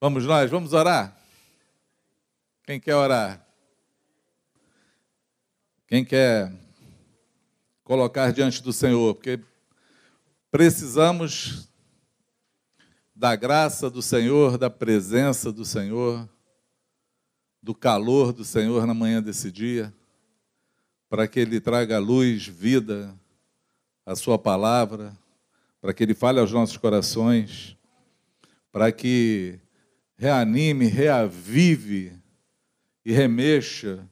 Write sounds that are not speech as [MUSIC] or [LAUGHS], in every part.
Vamos nós, vamos orar? Quem quer orar? Quem quer colocar diante do Senhor? Porque precisamos da graça do Senhor, da presença do Senhor, do calor do Senhor na manhã desse dia, para que Ele traga luz, vida, a Sua palavra, para que Ele fale aos nossos corações, para que reanime, reavive e remexa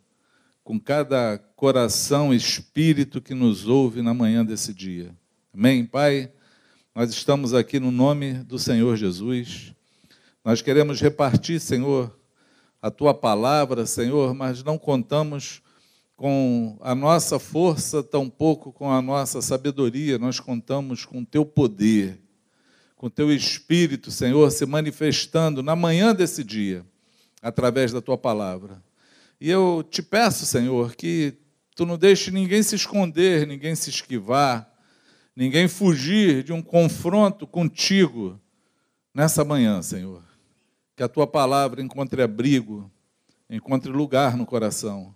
com cada coração espírito que nos ouve na manhã desse dia. Amém, Pai? Nós estamos aqui no nome do Senhor Jesus. Nós queremos repartir, Senhor, a tua palavra, Senhor, mas não contamos com a nossa força, tampouco com a nossa sabedoria, nós contamos com o teu poder com teu espírito, Senhor, se manifestando na manhã desse dia, através da tua palavra. E eu te peço, Senhor, que tu não deixe ninguém se esconder, ninguém se esquivar, ninguém fugir de um confronto contigo nessa manhã, Senhor. Que a tua palavra encontre abrigo, encontre lugar no coração.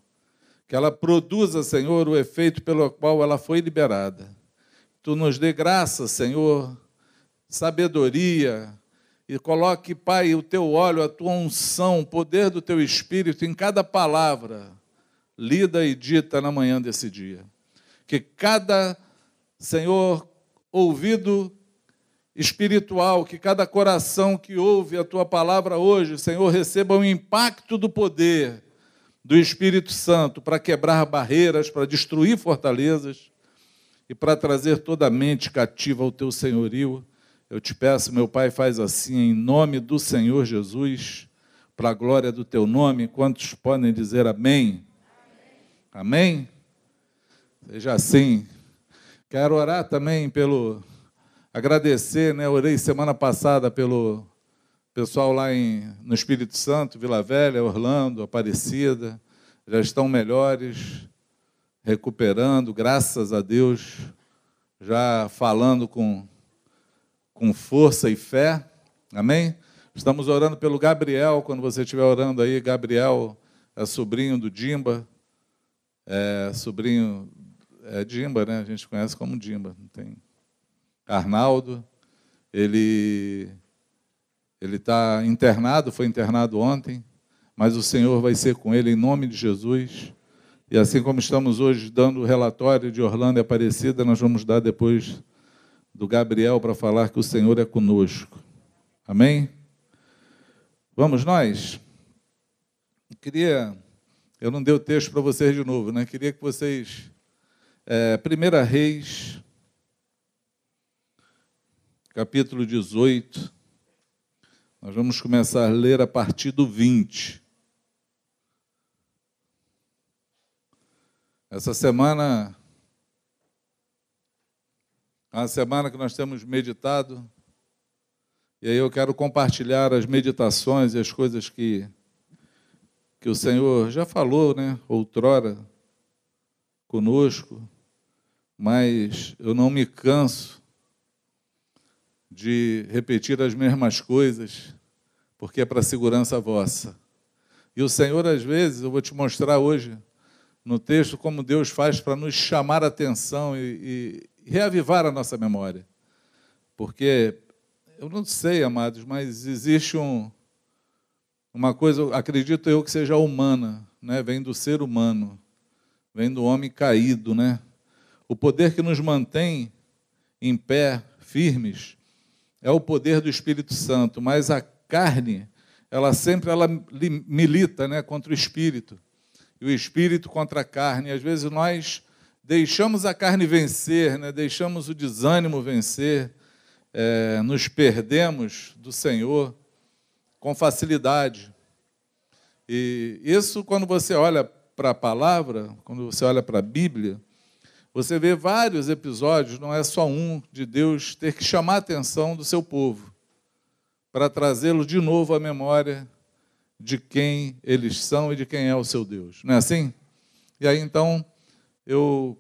Que ela produza, Senhor, o efeito pelo qual ela foi liberada. Tu nos dê graça, Senhor, sabedoria, e coloque, Pai, o teu óleo, a tua unção, o poder do teu espírito em cada palavra lida e dita na manhã desse dia. Que cada, Senhor, ouvido espiritual, que cada coração que ouve a tua palavra hoje, Senhor, receba o impacto do poder do Espírito Santo para quebrar barreiras, para destruir fortalezas e para trazer toda a mente cativa ao teu senhorio eu te peço, meu Pai, faz assim em nome do Senhor Jesus, para a glória do teu nome. Quantos podem dizer amém? Amém? Seja assim. Quero orar também pelo agradecer, né? Orei semana passada pelo pessoal lá em, no Espírito Santo, Vila Velha, Orlando, Aparecida, já estão melhores, recuperando, graças a Deus, já falando com com força e fé. Amém? Estamos orando pelo Gabriel, quando você estiver orando aí, Gabriel é sobrinho do Dimba, é sobrinho é Dimba, né? A gente conhece como Dimba, não tem. Arnaldo, ele ele está internado, foi internado ontem, mas o Senhor vai ser com ele em nome de Jesus. E assim como estamos hoje dando o relatório de Orlando e Aparecida, nós vamos dar depois do Gabriel para falar que o Senhor é conosco. Amém? Vamos nós? Eu queria, eu não dei o texto para vocês de novo, né? Queria que vocês, é, Primeira Reis, capítulo 18, nós vamos começar a ler a partir do 20. Essa semana é uma semana que nós temos meditado, e aí eu quero compartilhar as meditações e as coisas que, que o Senhor já falou, né, outrora, conosco, mas eu não me canso de repetir as mesmas coisas, porque é para segurança vossa. E o Senhor, às vezes, eu vou te mostrar hoje no texto como Deus faz para nos chamar a atenção e, reavivar a nossa memória. Porque eu não sei, amados, mas existe um, uma coisa, acredito eu que seja humana, né? vem do ser humano, vem do homem caído. Né? O poder que nos mantém em pé, firmes, é o poder do Espírito Santo, mas a carne, ela sempre ela milita né, contra o Espírito, e o Espírito contra a carne. Às vezes nós deixamos a carne vencer, né? deixamos o desânimo vencer, é, nos perdemos do Senhor com facilidade. E isso, quando você olha para a palavra, quando você olha para a Bíblia, você vê vários episódios, não é só um, de Deus ter que chamar a atenção do seu povo, para trazê-lo de novo à memória de quem eles são e de quem é o seu Deus. Não é assim? E aí então eu,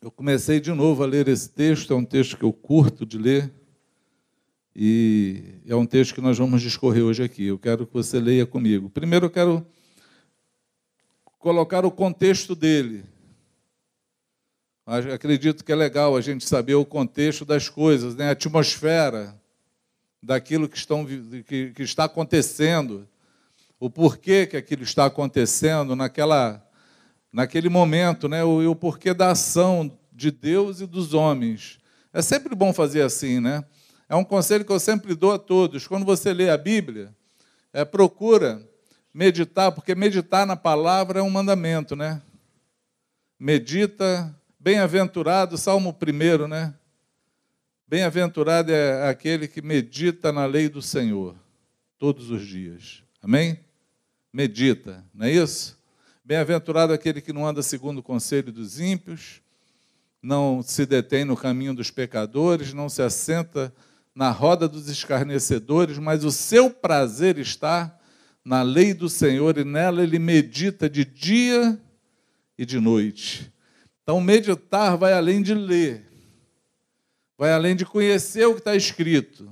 eu comecei de novo a ler esse texto, é um texto que eu curto de ler, E é um texto que nós vamos discorrer hoje aqui. Eu quero que você leia comigo. Primeiro, eu quero colocar o contexto dele. Acredito que é legal a gente saber o contexto das coisas, né? a atmosfera daquilo que, estão, que, que está acontecendo, o porquê que aquilo está acontecendo naquela, naquele momento, né? o, o porquê da ação de Deus e dos homens. É sempre bom fazer assim, né? É um conselho que eu sempre dou a todos. Quando você lê a Bíblia, é, procura meditar, porque meditar na palavra é um mandamento, né? Medita, bem-aventurado, Salmo 1, né? Bem-aventurado é aquele que medita na lei do Senhor todos os dias. Amém? Medita, não é isso? Bem-aventurado aquele que não anda segundo o conselho dos ímpios, não se detém no caminho dos pecadores, não se assenta na roda dos escarnecedores, mas o seu prazer está na lei do Senhor e nela ele medita de dia e de noite. Então, meditar vai além de ler, vai além de conhecer o que está escrito.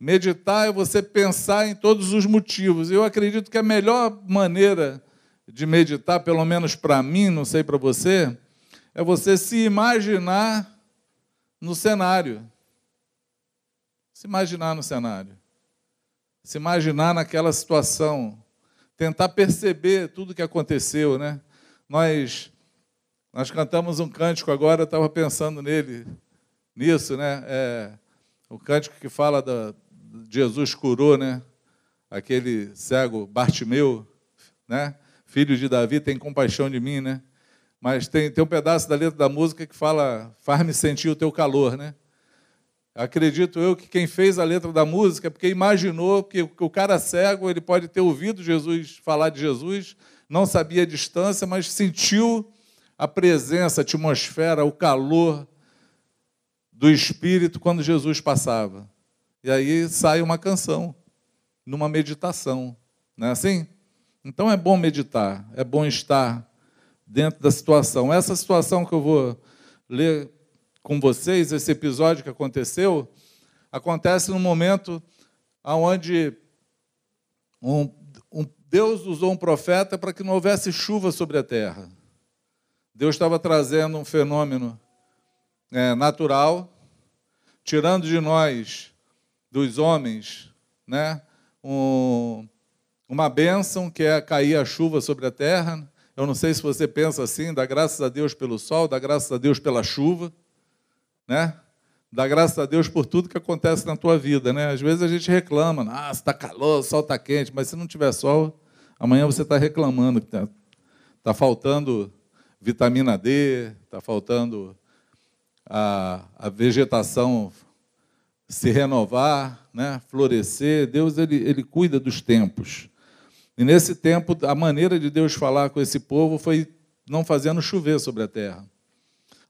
Meditar é você pensar em todos os motivos. Eu acredito que a melhor maneira de meditar, pelo menos para mim, não sei para você, é você se imaginar no cenário. Se imaginar no cenário. Se imaginar naquela situação. Tentar perceber tudo que aconteceu, né? Nós, nós cantamos um cântico agora, eu estava pensando nele, nisso, né? É, o cântico que fala da Jesus curou, né? Aquele cego Bartimeu, né? Filho de Davi, tem compaixão de mim, né? mas tem, tem um pedaço da letra da música que fala: faz-me sentir o teu calor, né? Acredito eu que quem fez a letra da música é porque imaginou que o cara cego ele pode ter ouvido Jesus falar de Jesus, não sabia a distância, mas sentiu a presença, a atmosfera, o calor do Espírito quando Jesus passava. E aí sai uma canção, numa meditação, não é assim? Então é bom meditar, é bom estar dentro da situação. Essa situação que eu vou ler com vocês, esse episódio que aconteceu, acontece no momento onde um, um, Deus usou um profeta para que não houvesse chuva sobre a terra. Deus estava trazendo um fenômeno é, natural, tirando de nós, dos homens, né, um, uma bênção que é cair a chuva sobre a terra, eu não sei se você pensa assim, dá graças a Deus pelo sol, dá graças a Deus pela chuva, né? Dá graças a Deus por tudo que acontece na tua vida, né? Às vezes a gente reclama, ah, está calor, o sol está quente, mas se não tiver sol, amanhã você está reclamando que está tá faltando vitamina D, está faltando a, a vegetação se renovar, né? florescer. Deus ele, ele cuida dos tempos. E nesse tempo, a maneira de Deus falar com esse povo foi não fazendo chover sobre a terra.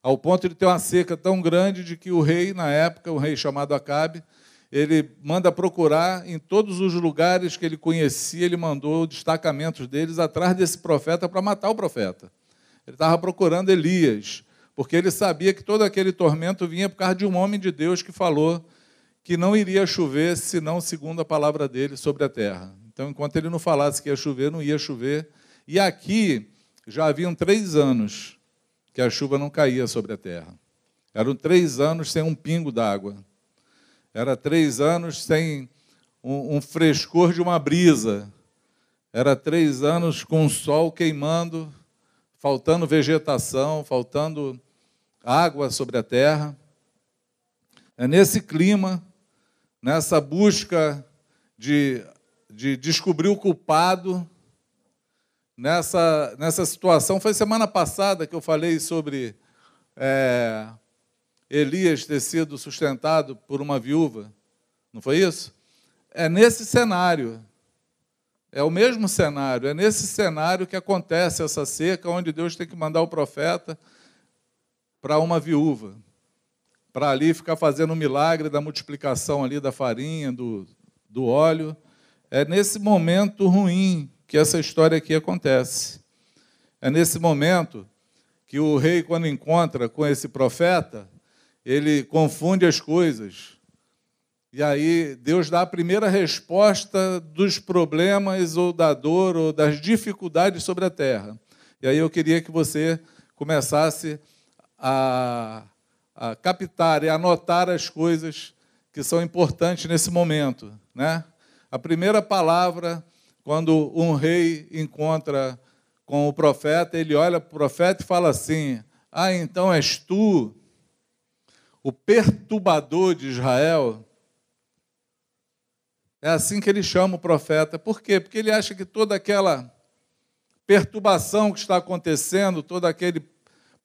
Ao ponto de ter uma seca tão grande de que o rei, na época, o rei chamado Acabe, ele manda procurar em todos os lugares que ele conhecia, ele mandou destacamentos deles atrás desse profeta para matar o profeta. Ele estava procurando Elias, porque ele sabia que todo aquele tormento vinha por causa de um homem de Deus que falou que não iria chover senão segundo a palavra dele sobre a terra. Então, enquanto ele não falasse que ia chover, não ia chover. E aqui já haviam três anos que a chuva não caía sobre a terra. Eram três anos sem um pingo d'água. Era três anos sem um, um frescor de uma brisa. Era três anos com o sol queimando, faltando vegetação, faltando água sobre a terra. É nesse clima, nessa busca de de descobrir o culpado nessa, nessa situação. Foi semana passada que eu falei sobre é, Elias ter sido sustentado por uma viúva. Não foi isso? É nesse cenário. É o mesmo cenário. É nesse cenário que acontece essa seca, onde Deus tem que mandar o profeta para uma viúva. Para ali ficar fazendo o milagre da multiplicação ali da farinha, do, do óleo é nesse momento ruim que essa história aqui acontece. É nesse momento que o rei, quando encontra com esse profeta, ele confunde as coisas. E aí Deus dá a primeira resposta dos problemas ou da dor ou das dificuldades sobre a terra. E aí eu queria que você começasse a, a captar e anotar as coisas que são importantes nesse momento, né? A primeira palavra quando um rei encontra com o profeta, ele olha para o profeta e fala assim: Ah, então és tu, o perturbador de Israel? É assim que ele chama o profeta. Por quê? Porque ele acha que toda aquela perturbação que está acontecendo, todo aquele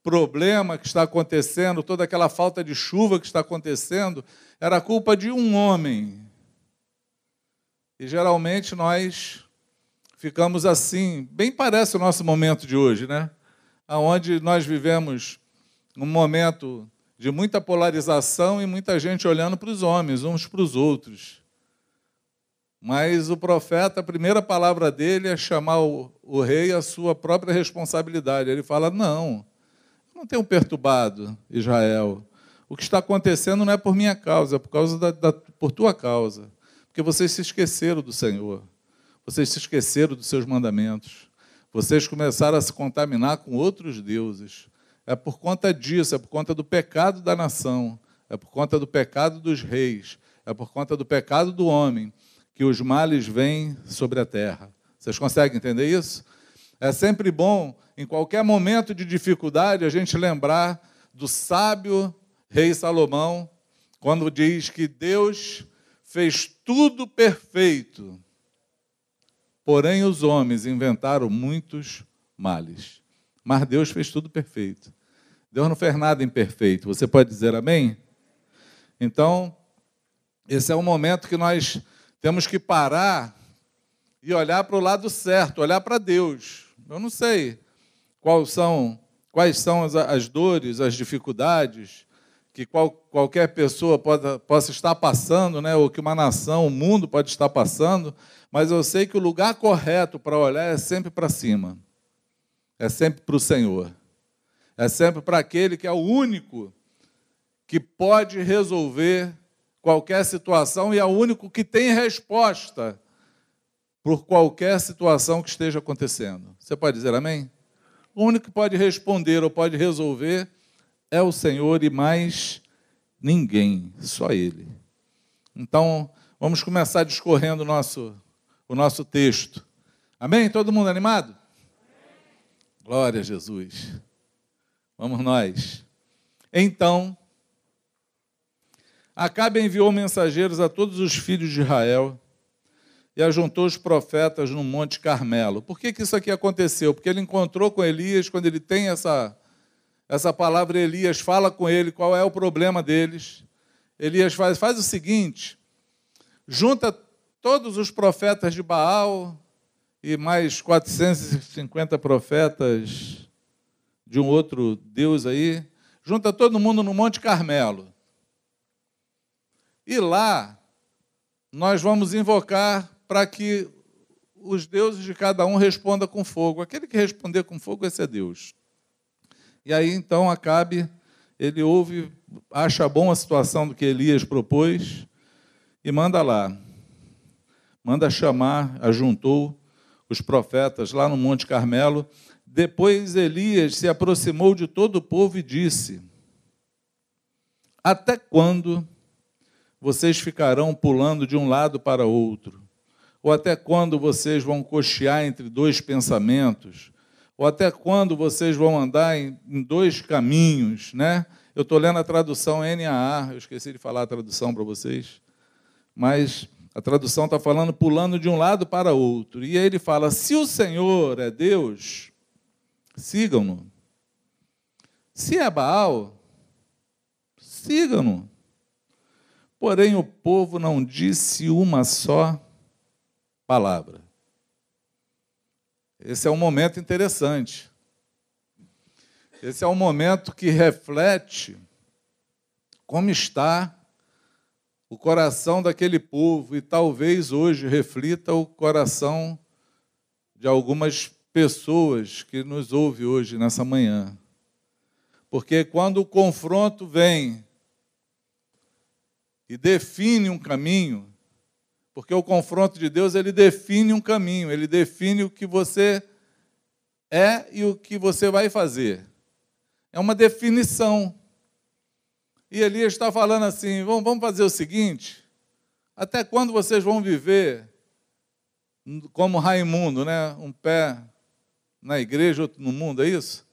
problema que está acontecendo, toda aquela falta de chuva que está acontecendo, era culpa de um homem. E geralmente nós ficamos assim, bem parece o nosso momento de hoje, né? Onde nós vivemos um momento de muita polarização e muita gente olhando para os homens, uns para os outros. Mas o profeta, a primeira palavra dele é chamar o, o rei à sua própria responsabilidade. Ele fala: Não, eu não tenho perturbado Israel. O que está acontecendo não é por minha causa, é por, causa da, da, por tua causa. Porque vocês se esqueceram do Senhor. Vocês se esqueceram dos seus mandamentos. Vocês começaram a se contaminar com outros deuses. É por conta disso, é por conta do pecado da nação, é por conta do pecado dos reis, é por conta do pecado do homem que os males vêm sobre a terra. Vocês conseguem entender isso? É sempre bom, em qualquer momento de dificuldade, a gente lembrar do sábio rei Salomão, quando diz que Deus fez tudo perfeito, porém os homens inventaram muitos males. Mas Deus fez tudo perfeito. Deus não fez nada imperfeito. Você pode dizer amém? Então, esse é o momento que nós temos que parar e olhar para o lado certo, olhar para Deus. Eu não sei quais são, quais são as, as dores, as dificuldades que qual, qualquer pessoa pode, possa estar passando, né, ou que uma nação, o um mundo pode estar passando, mas eu sei que o lugar correto para olhar é sempre para cima, é sempre para o Senhor, é sempre para aquele que é o único que pode resolver qualquer situação e é o único que tem resposta por qualquer situação que esteja acontecendo. Você pode dizer amém? O único que pode responder ou pode resolver é o Senhor e mais ninguém, só Ele. Então, vamos começar discorrendo o nosso, o nosso texto. Amém? Todo mundo animado? Glória a Jesus. Vamos nós. Então, Acabe enviou mensageiros a todos os filhos de Israel e ajuntou os profetas no Monte Carmelo. Por que, que isso aqui aconteceu? Porque ele encontrou com Elias, quando ele tem essa, essa palavra, Elias fala com ele qual é o problema deles. Elias faz, faz o seguinte: junta todos os profetas de Baal e mais 450 profetas de um outro Deus aí, junta todo mundo no Monte Carmelo. E lá nós vamos invocar para que os deuses de cada um respondam com fogo. Aquele que responder com fogo, esse é Deus. E aí então Acabe, ele ouve, acha bom a situação do que Elias propôs e manda lá. Manda chamar, ajuntou os profetas lá no Monte Carmelo. Depois Elias se aproximou de todo o povo e disse: Até quando vocês ficarão pulando de um lado para outro? Ou até quando vocês vão cochear entre dois pensamentos? Ou até quando vocês vão andar em, em dois caminhos, né? Eu estou lendo a tradução NAA, eu esqueci de falar a tradução para vocês, mas a tradução está falando pulando de um lado para outro. E aí ele fala: se o Senhor é Deus, sigam-no. Se é Baal, sigam-no. Porém, o povo não disse uma só palavra. Esse é um momento interessante. Esse é um momento que reflete como está o coração daquele povo e talvez hoje reflita o coração de algumas pessoas que nos ouve hoje nessa manhã. Porque quando o confronto vem e define um caminho, porque o confronto de Deus ele define um caminho, ele define o que você é e o que você vai fazer. É uma definição. E Elias está falando assim: vamos fazer o seguinte, até quando vocês vão viver como Raimundo, né? Um pé na igreja, outro no mundo, é isso?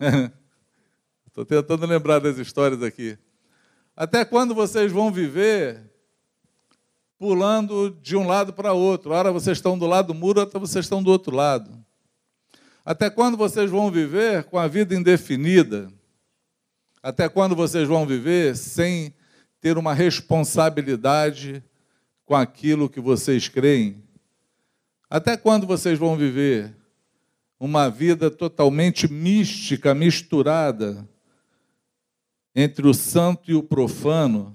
[LAUGHS] Estou tentando lembrar das histórias aqui. Até quando vocês vão viver pulando de um lado para outro? Ora vocês estão do lado do muro, outra vocês estão do outro lado. Até quando vocês vão viver com a vida indefinida? Até quando vocês vão viver sem ter uma responsabilidade com aquilo que vocês creem? Até quando vocês vão viver uma vida totalmente mística, misturada entre o santo e o profano?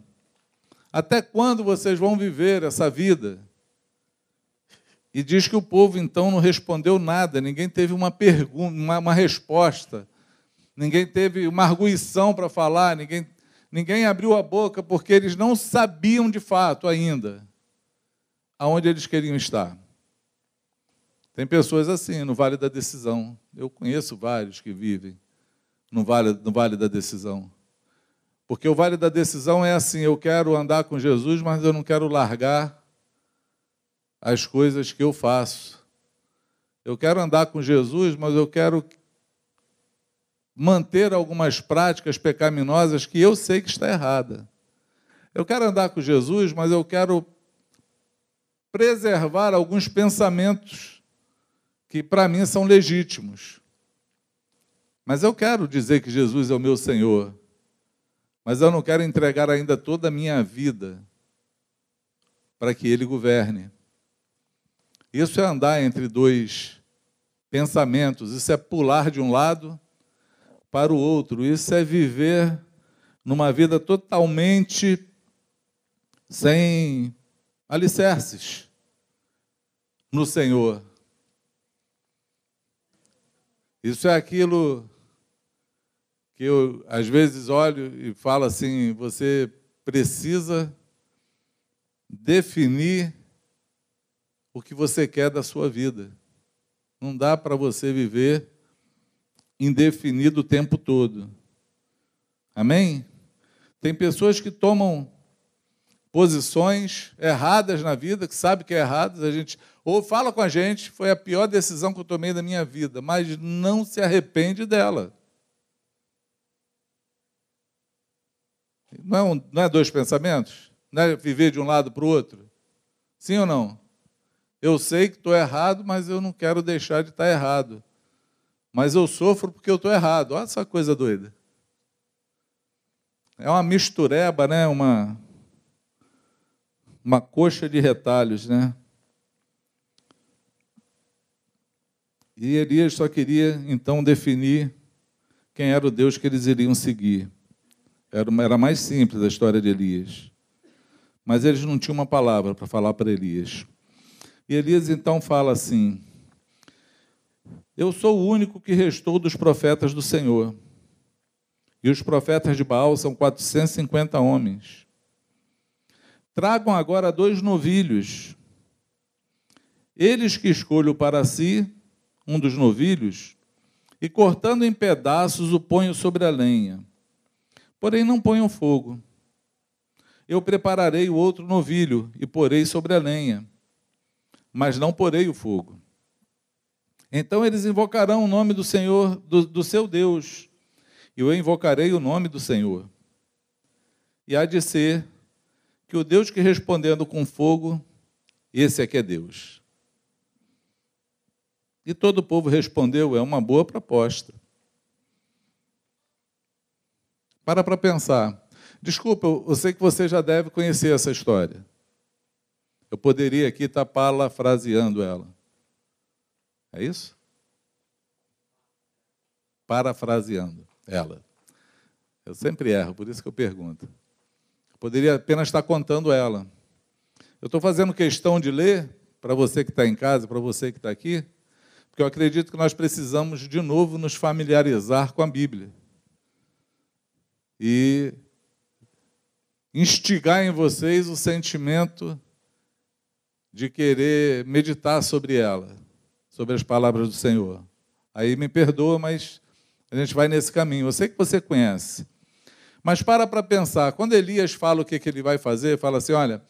Até quando vocês vão viver essa vida? E diz que o povo então não respondeu nada, ninguém teve uma pergunta, uma, uma resposta, ninguém teve uma arguição para falar, ninguém, ninguém abriu a boca, porque eles não sabiam de fato ainda aonde eles queriam estar. Tem pessoas assim, no Vale da Decisão. Eu conheço vários que vivem no Vale, no vale da Decisão. Porque o Vale da Decisão é assim: eu quero andar com Jesus, mas eu não quero largar as coisas que eu faço. Eu quero andar com Jesus, mas eu quero manter algumas práticas pecaminosas que eu sei que está errada. Eu quero andar com Jesus, mas eu quero preservar alguns pensamentos que para mim são legítimos. Mas eu quero dizer que Jesus é o meu Senhor. Mas eu não quero entregar ainda toda a minha vida para que Ele governe. Isso é andar entre dois pensamentos, isso é pular de um lado para o outro, isso é viver numa vida totalmente sem alicerces no Senhor. Isso é aquilo que eu, às vezes, olho e falo assim: você precisa definir o que você quer da sua vida. Não dá para você viver indefinido o tempo todo. Amém? Tem pessoas que tomam posições erradas na vida, que sabe que é errado, a gente ou fala com a gente, foi a pior decisão que eu tomei da minha vida, mas não se arrepende dela. Não é, um, não é dois pensamentos? Não é viver de um lado para o outro? Sim ou não? Eu sei que estou errado, mas eu não quero deixar de estar errado. Mas eu sofro porque eu estou errado. Olha essa coisa doida. É uma mistureba, né? uma, uma coxa de retalhos, né? E Elias só queria então definir quem era o Deus que eles iriam seguir. Era, era mais simples a história de Elias. Mas eles não tinham uma palavra para falar para Elias. E Elias então fala assim: Eu sou o único que restou dos profetas do Senhor. E os profetas de Baal são 450 homens. Tragam agora dois novilhos. Eles que escolho para si um dos novilhos, e cortando em pedaços o ponho sobre a lenha. Porém, não ponham fogo. Eu prepararei o outro novilho e porei sobre a lenha, mas não porei o fogo. Então eles invocarão o nome do Senhor, do, do seu Deus, e eu invocarei o nome do Senhor. E há de ser que o Deus que respondendo com fogo, esse é que é Deus. E todo o povo respondeu: é uma boa proposta. Para para pensar. Desculpa, eu sei que você já deve conhecer essa história. Eu poderia aqui estar parafraseando ela. É isso? Parafraseando ela. Eu sempre erro, por isso que eu pergunto. Eu poderia apenas estar contando ela. Eu estou fazendo questão de ler, para você que está em casa, para você que está aqui, porque eu acredito que nós precisamos de novo nos familiarizar com a Bíblia. E instigar em vocês o sentimento de querer meditar sobre ela, sobre as palavras do Senhor. Aí me perdoa, mas a gente vai nesse caminho. Eu sei que você conhece. Mas para para pensar, quando Elias fala o que, que ele vai fazer, fala assim: olha,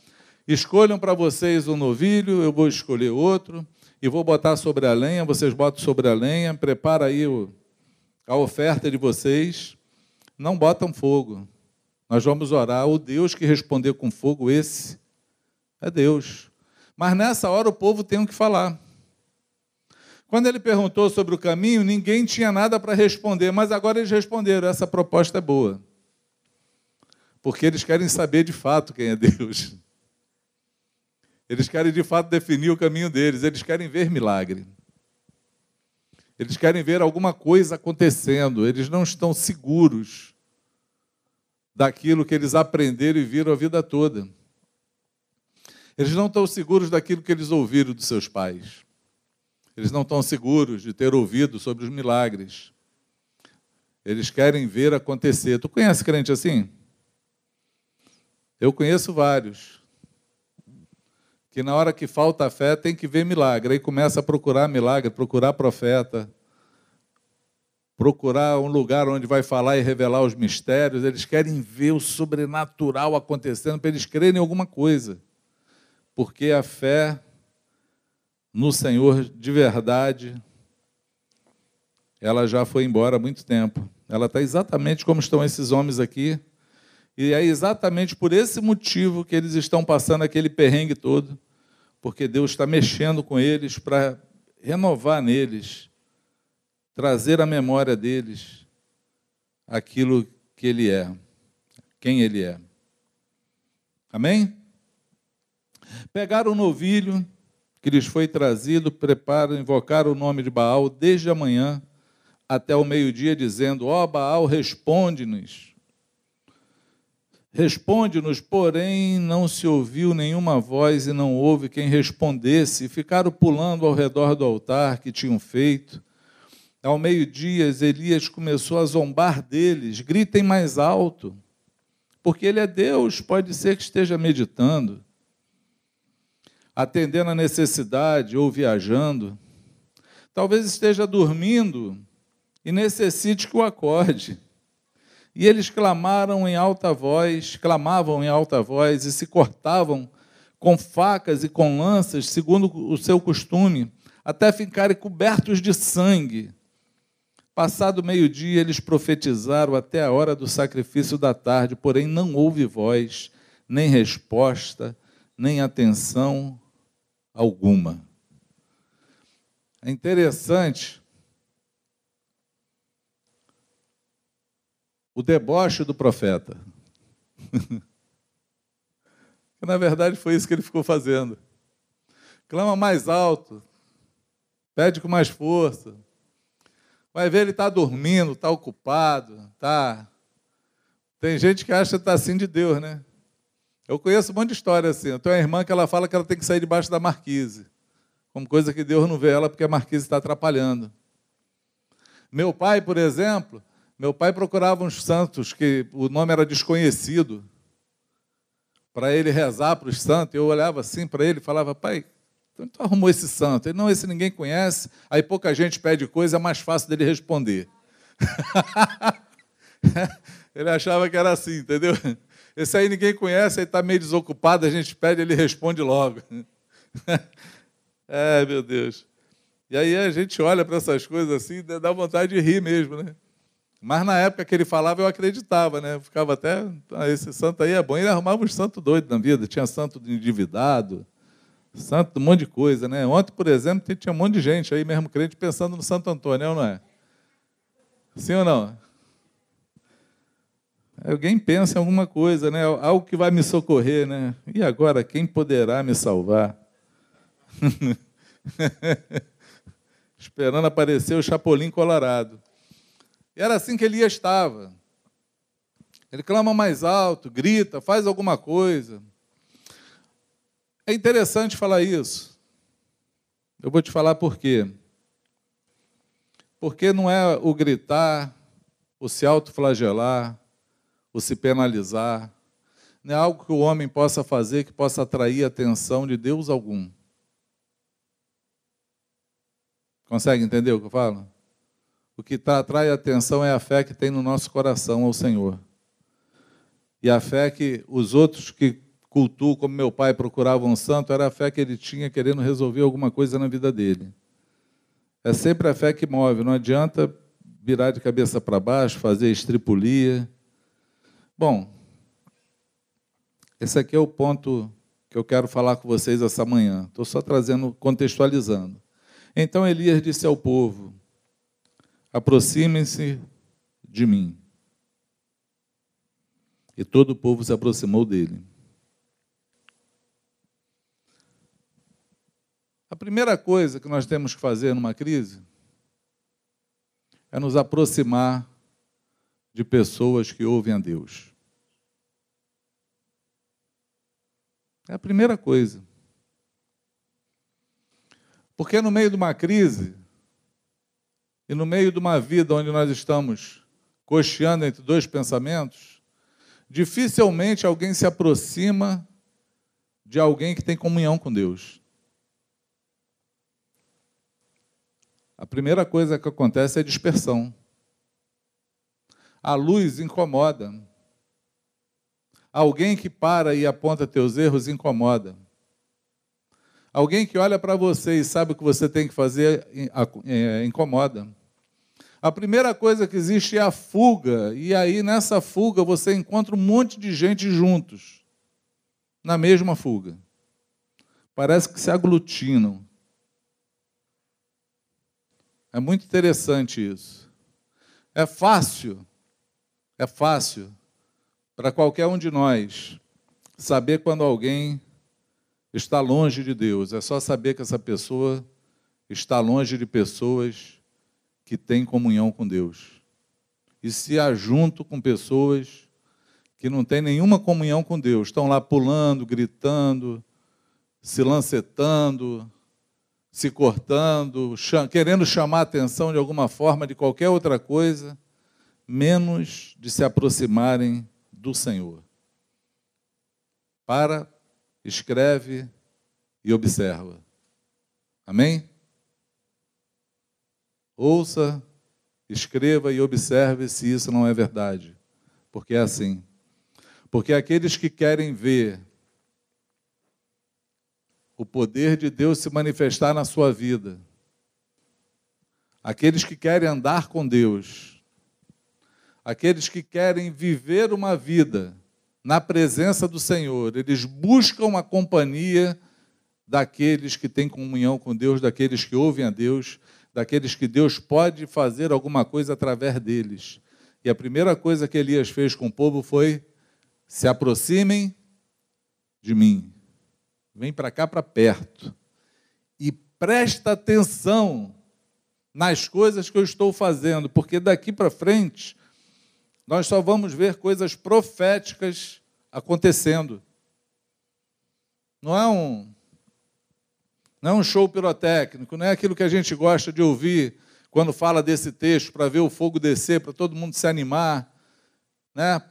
escolham para vocês um novilho, eu vou escolher outro, e vou botar sobre a lenha, vocês botam sobre a lenha, prepara aí o, a oferta de vocês, não botam fogo. Nós vamos orar, o Deus que responder com fogo, esse é Deus. Mas nessa hora o povo tem o que falar. Quando ele perguntou sobre o caminho, ninguém tinha nada para responder, mas agora eles responderam: essa proposta é boa. Porque eles querem saber de fato quem é Deus. Eles querem de fato definir o caminho deles, eles querem ver milagre. Eles querem ver alguma coisa acontecendo, eles não estão seguros daquilo que eles aprenderam e viram a vida toda. Eles não estão seguros daquilo que eles ouviram dos seus pais. Eles não estão seguros de ter ouvido sobre os milagres. Eles querem ver acontecer. Tu conhece crente assim? Eu conheço vários. Que na hora que falta a fé tem que ver milagre. Aí começa a procurar milagre, procurar profeta, procurar um lugar onde vai falar e revelar os mistérios. Eles querem ver o sobrenatural acontecendo para eles crerem em alguma coisa. Porque a fé no Senhor de verdade, ela já foi embora há muito tempo. Ela está exatamente como estão esses homens aqui, e é exatamente por esse motivo que eles estão passando aquele perrengue todo, porque Deus está mexendo com eles para renovar neles, trazer à memória deles aquilo que Ele é, quem Ele é. Amém? Pegaram o novilho que lhes foi trazido, preparam, invocaram o nome de Baal desde a manhã até o meio-dia, dizendo: Ó oh, Baal, responde-nos. Responde-nos, porém, não se ouviu nenhuma voz e não houve quem respondesse, e ficaram pulando ao redor do altar que tinham feito. Ao meio-dia, Elias começou a zombar deles: gritem mais alto, porque ele é Deus, pode ser que esteja meditando, atendendo a necessidade ou viajando. Talvez esteja dormindo e necessite que o acorde. E eles clamaram em alta voz, clamavam em alta voz e se cortavam com facas e com lanças, segundo o seu costume, até ficarem cobertos de sangue. Passado meio-dia, eles profetizaram até a hora do sacrifício da tarde, porém não houve voz, nem resposta, nem atenção alguma. É interessante o deboche do profeta. [LAUGHS] Na verdade, foi isso que ele ficou fazendo. Clama mais alto, pede com mais força. Vai ver, ele está dormindo, está ocupado, tá. Tem gente que acha que está assim de Deus, né? Eu conheço um monte de história assim. Eu tenho uma irmã que ela fala que ela tem que sair debaixo da marquise. Como coisa que Deus não vê ela porque a marquise está atrapalhando. Meu pai, por exemplo, meu pai procurava uns santos que o nome era desconhecido, para ele rezar para os santos. Eu olhava assim para ele e falava, pai, onde tu arrumou esse santo? Ele, não, esse ninguém conhece. Aí pouca gente pede coisa, é mais fácil dele responder. [LAUGHS] ele achava que era assim, entendeu? Esse aí ninguém conhece, aí está meio desocupado, a gente pede, ele responde logo. [LAUGHS] é, meu Deus. E aí a gente olha para essas coisas assim, dá vontade de rir mesmo, né? Mas na época que ele falava, eu acreditava, né? Eu ficava até, ah, esse santo aí é bom. Ele arrumava uns santos doidos na vida. Tinha santo endividado, santo de um monte de coisa, né? Ontem, por exemplo, tinha um monte de gente aí mesmo crente pensando no Santo Antônio, é não é? Sim ou não? Alguém pensa em alguma coisa, né? Algo que vai me socorrer, né? E agora, quem poderá me salvar? [LAUGHS] Esperando aparecer o Chapolin Colorado. Era assim que Elias estava. Ele clama mais alto, grita, faz alguma coisa. É interessante falar isso. Eu vou te falar por quê. Porque não é o gritar, o se autoflagelar, o se penalizar. não é algo que o homem possa fazer que possa atrair a atenção de Deus algum. Consegue entender o que eu falo? O que tá, atrai atenção é a fé que tem no nosso coração ao Senhor. E a fé que os outros que cultuam, como meu pai, procuravam um santo, era a fé que ele tinha querendo resolver alguma coisa na vida dele. É sempre a fé que move, não adianta virar de cabeça para baixo, fazer estripulia. Bom, esse aqui é o ponto que eu quero falar com vocês essa manhã. Estou só trazendo, contextualizando. Então Elias disse ao povo: aproximem-se de mim. E todo o povo se aproximou dele. A primeira coisa que nós temos que fazer numa crise é nos aproximar de pessoas que ouvem a Deus. É a primeira coisa. Porque no meio de uma crise, e no meio de uma vida onde nós estamos cocheando entre dois pensamentos, dificilmente alguém se aproxima de alguém que tem comunhão com Deus. A primeira coisa que acontece é dispersão. A luz incomoda. Alguém que para e aponta teus erros incomoda. Alguém que olha para você e sabe o que você tem que fazer é, incomoda. A primeira coisa que existe é a fuga, e aí nessa fuga você encontra um monte de gente juntos, na mesma fuga. Parece que se aglutinam. É muito interessante isso. É fácil, é fácil para qualquer um de nós saber quando alguém está longe de Deus. É só saber que essa pessoa está longe de pessoas que têm comunhão com Deus. E se ajunto com pessoas que não têm nenhuma comunhão com Deus, estão lá pulando, gritando, se lancetando, se cortando, querendo chamar a atenção de alguma forma de qualquer outra coisa, menos de se aproximarem do Senhor. Para, escreve e observa. Amém? Ouça, escreva e observe se isso não é verdade. Porque é assim. Porque aqueles que querem ver o poder de Deus se manifestar na sua vida, aqueles que querem andar com Deus, aqueles que querem viver uma vida na presença do Senhor, eles buscam a companhia daqueles que têm comunhão com Deus, daqueles que ouvem a Deus, daqueles que Deus pode fazer alguma coisa através deles. E a primeira coisa que Elias fez com o povo foi: se aproximem de mim. Vem para cá, para perto. E presta atenção nas coisas que eu estou fazendo, porque daqui para frente nós só vamos ver coisas proféticas acontecendo. Não é um não é um show pirotécnico, não é aquilo que a gente gosta de ouvir quando fala desse texto para ver o fogo descer, para todo mundo se animar, né?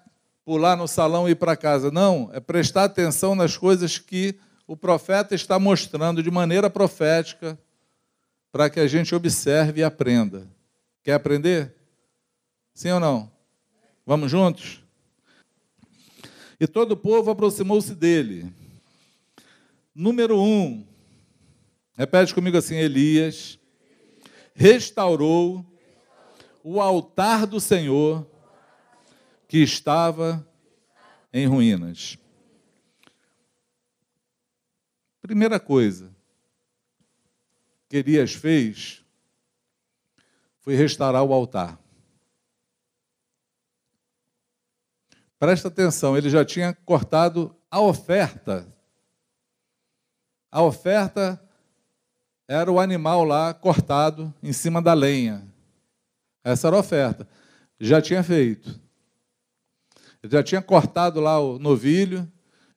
Pular no salão e ir para casa. Não, é prestar atenção nas coisas que o profeta está mostrando de maneira profética para que a gente observe e aprenda. Quer aprender? Sim ou não? Vamos juntos? E todo o povo aproximou-se dele. Número um, repete comigo assim: Elias restaurou o altar do Senhor que estava em ruínas. Primeira coisa que Elias fez foi restaurar o altar. Presta atenção, ele já tinha cortado a oferta. A oferta era o animal lá cortado em cima da lenha. Essa era a oferta. Já tinha feito. Já tinha cortado lá o novilho,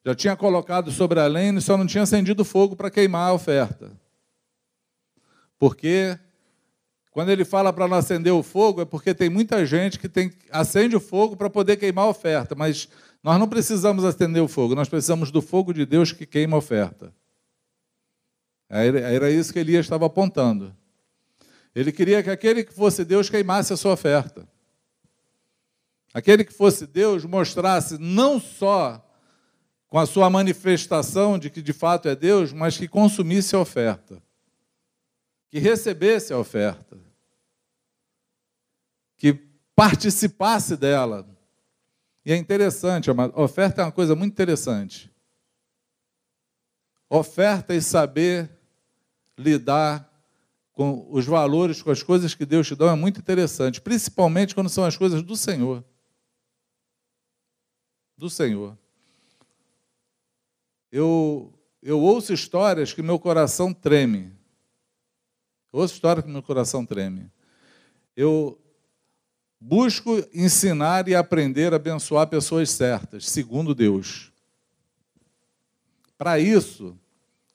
já tinha colocado sobre a lenha e só não tinha acendido fogo para queimar a oferta. Porque quando ele fala para não acender o fogo, é porque tem muita gente que tem, acende o fogo para poder queimar a oferta, mas Nós não precisamos acender o fogo, nós precisamos do fogo de Deus que queima a oferta. Era isso que Elias estava apontando. Ele queria que aquele que fosse Deus queimasse a sua oferta. Aquele que fosse Deus mostrasse não só com a sua manifestação de que de fato é Deus, mas que consumisse a oferta, que recebesse a oferta, que participasse dela. E é interessante, a oferta é uma coisa muito interessante. Oferta e saber lidar com os valores, com as coisas que Deus te dá é muito interessante, principalmente quando são as coisas do Senhor. Do Senhor. Eu, eu ouço histórias que meu coração treme. Eu ouço histórias que meu coração treme. Eu busco ensinar e aprender a abençoar pessoas certas, segundo Deus. Para isso,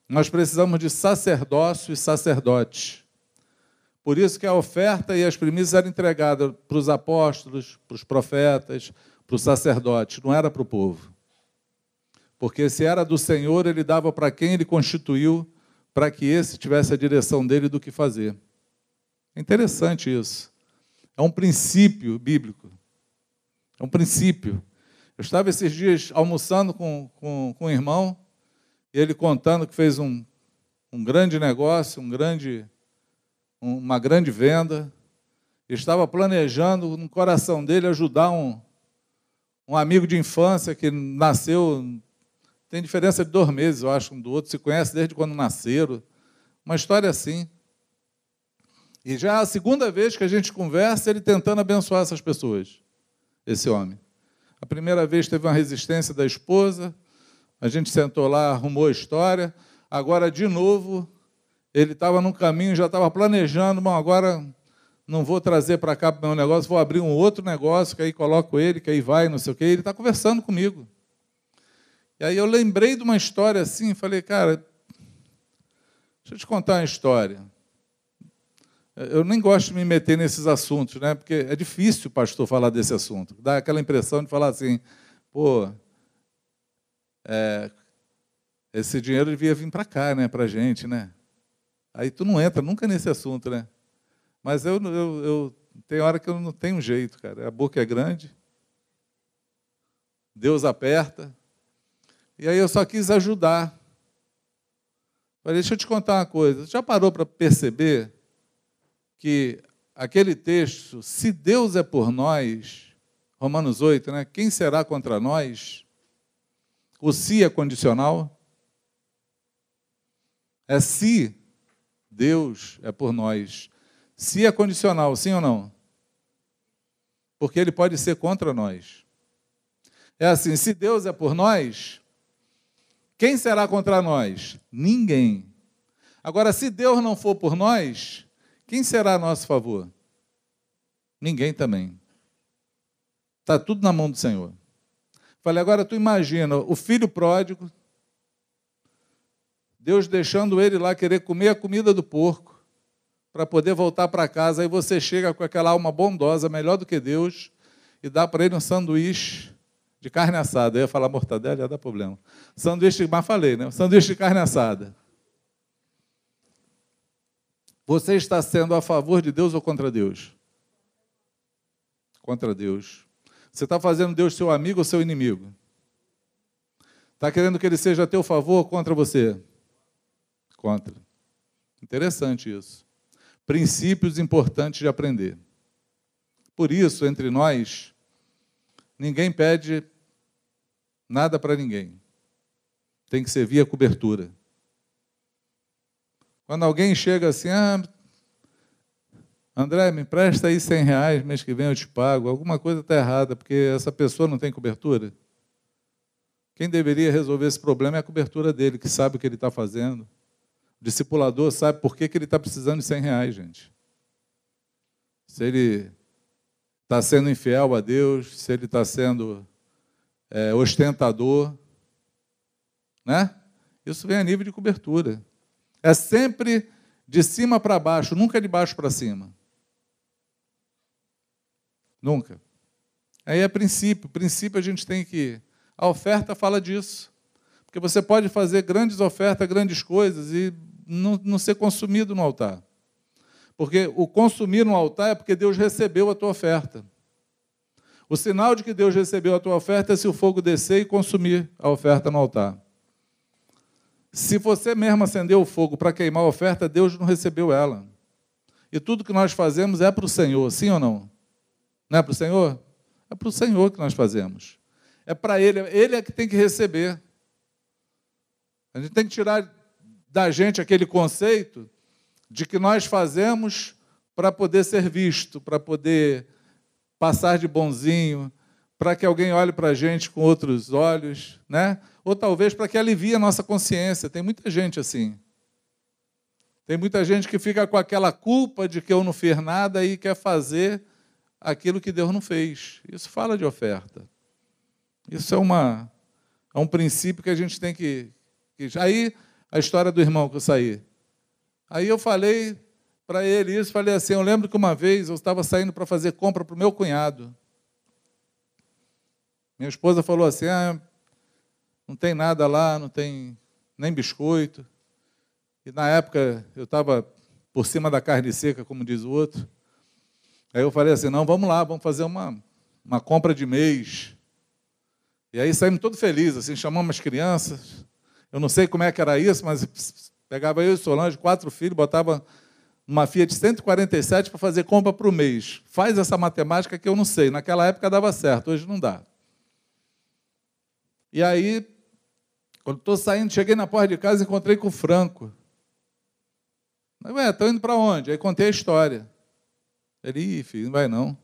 nós precisamos de sacerdócio e sacerdote. Por isso que a oferta e as primícias eram entregadas para os apóstolos, para os profetas, para os sacerdotes, não era para o povo. Porque se era do Senhor, ele dava para quem ele constituiu, para que esse tivesse a direção dele do que fazer. É interessante isso. É um princípio bíblico. É um princípio. Eu estava esses dias almoçando com, com, com um irmão, ele contando que fez um, um grande negócio, um grande, uma grande venda, estava planejando no coração dele ajudar um, um amigo de infância que nasceu, tem diferença de dois meses, eu acho, um do outro, se conhece desde quando nasceram. Uma história assim. E já é a segunda vez que a gente conversa, ele tentando abençoar essas pessoas, esse homem. A primeira vez teve uma resistência da esposa, a gente sentou lá, arrumou a história. Agora, de novo, ele estava num caminho, já estava planejando, bom, agora não vou trazer para cá para o meu negócio, vou abrir um outro negócio, que aí coloco ele, que aí vai, não sei o quê. Ele está conversando comigo. E aí eu lembrei de uma história assim, falei, cara, deixa eu te contar uma história. Eu nem gosto de me meter nesses assuntos, né? Porque é difícil, pastor, falar desse assunto. Dá aquela impressão de falar assim, pô, é, esse dinheiro devia vir para cá, né, para a gente, né? Aí tu não entra nunca nesse assunto, né? Mas eu, eu, eu tem hora que eu não tenho jeito, cara. A boca é grande, Deus aperta, e aí eu só quis ajudar. Falei, deixa eu te contar uma coisa. Já parou para perceber que aquele texto, se Deus é por nós, Romanos 8, né? Quem será contra nós? O se é condicional? É se Deus é por nós. Se é condicional, sim ou não? Porque ele pode ser contra nós. É assim, se Deus é por nós, quem será contra nós? Ninguém. Agora, se Deus não for por nós, quem será a nosso favor? Ninguém também. Está tudo na mão do Senhor. Falei, agora tu imagina o filho pródigo, Deus deixando ele lá querer comer a comida do porco, para poder voltar para casa, aí você chega com aquela alma bondosa, melhor do que Deus, e dá para ele um sanduíche de carne assada. Eu ia falar mortadela, ia dar problema. Sanduíche, mas falei, né? Sanduíche de carne assada. Você está sendo a favor de Deus ou contra Deus? Contra Deus. Você está fazendo Deus seu amigo ou seu inimigo? Está querendo que ele seja a teu favor ou contra você? Contra. Interessante isso. Princípios importantes de aprender. Por isso, entre nós, ninguém pede nada para ninguém. Tem que ser via cobertura. Quando alguém chega assim, ah, André, me empresta aí 100 reais, mês que vem eu te pago. Alguma coisa está errada, porque essa pessoa não tem cobertura. Quem deveria resolver esse problema é a cobertura dele, que sabe o que ele está fazendo. O discipulador sabe por que, que ele está precisando de 100 reais, gente. Se ele está sendo infiel a Deus, se ele está sendo é, ostentador, né? Isso vem a nível de cobertura. É sempre de cima para baixo, nunca de baixo para cima. Nunca. Aí é princípio. Princípio a gente tem que A oferta fala disso. Porque você pode fazer grandes ofertas, grandes coisas e não, não ser consumido no altar. Porque o consumir no altar é porque Deus recebeu a tua oferta. O sinal de que Deus recebeu a tua oferta é se o fogo descer e consumir a oferta no altar. Se você mesmo acendeu o fogo para queimar a oferta, Deus não recebeu ela. E tudo que nós fazemos é para o Senhor, sim ou não? Não é para o Senhor? É para o Senhor que nós fazemos. É para Ele, Ele é que tem que receber. A gente tem que tirar da gente aquele conceito de que nós fazemos para poder ser visto, para poder passar de bonzinho, para que alguém olhe para a gente com outros olhos, né? Ou talvez para que alivie a nossa consciência. Tem muita gente assim. Tem muita gente que fica com aquela culpa de que eu não fiz nada e quer fazer aquilo que Deus não fez. Isso fala de oferta. Isso é, uma, é um princípio que a gente tem que. que aí, a história do irmão que eu saí. Aí eu falei para ele isso, falei assim, eu lembro que uma vez eu estava saindo para fazer compra para o meu cunhado. Minha esposa falou assim, ah, não tem nada lá, não tem nem biscoito. E na época eu estava por cima da carne seca, como diz o outro. Aí eu falei assim, não, vamos lá, vamos fazer uma, uma compra de mês. E aí saímos todo felizes, assim, chamamos as crianças. Eu não sei como é que era isso, mas pegava eu e Solange, quatro filhos, botava uma Fiat 147 para fazer compra para o mês. Faz essa matemática que eu não sei. Naquela época dava certo, hoje não dá. E aí, quando estou saindo, cheguei na porta de casa e encontrei com o Franco. Ué, estou indo para onde? Aí contei a história. Ele, Ih, filho, não vai não.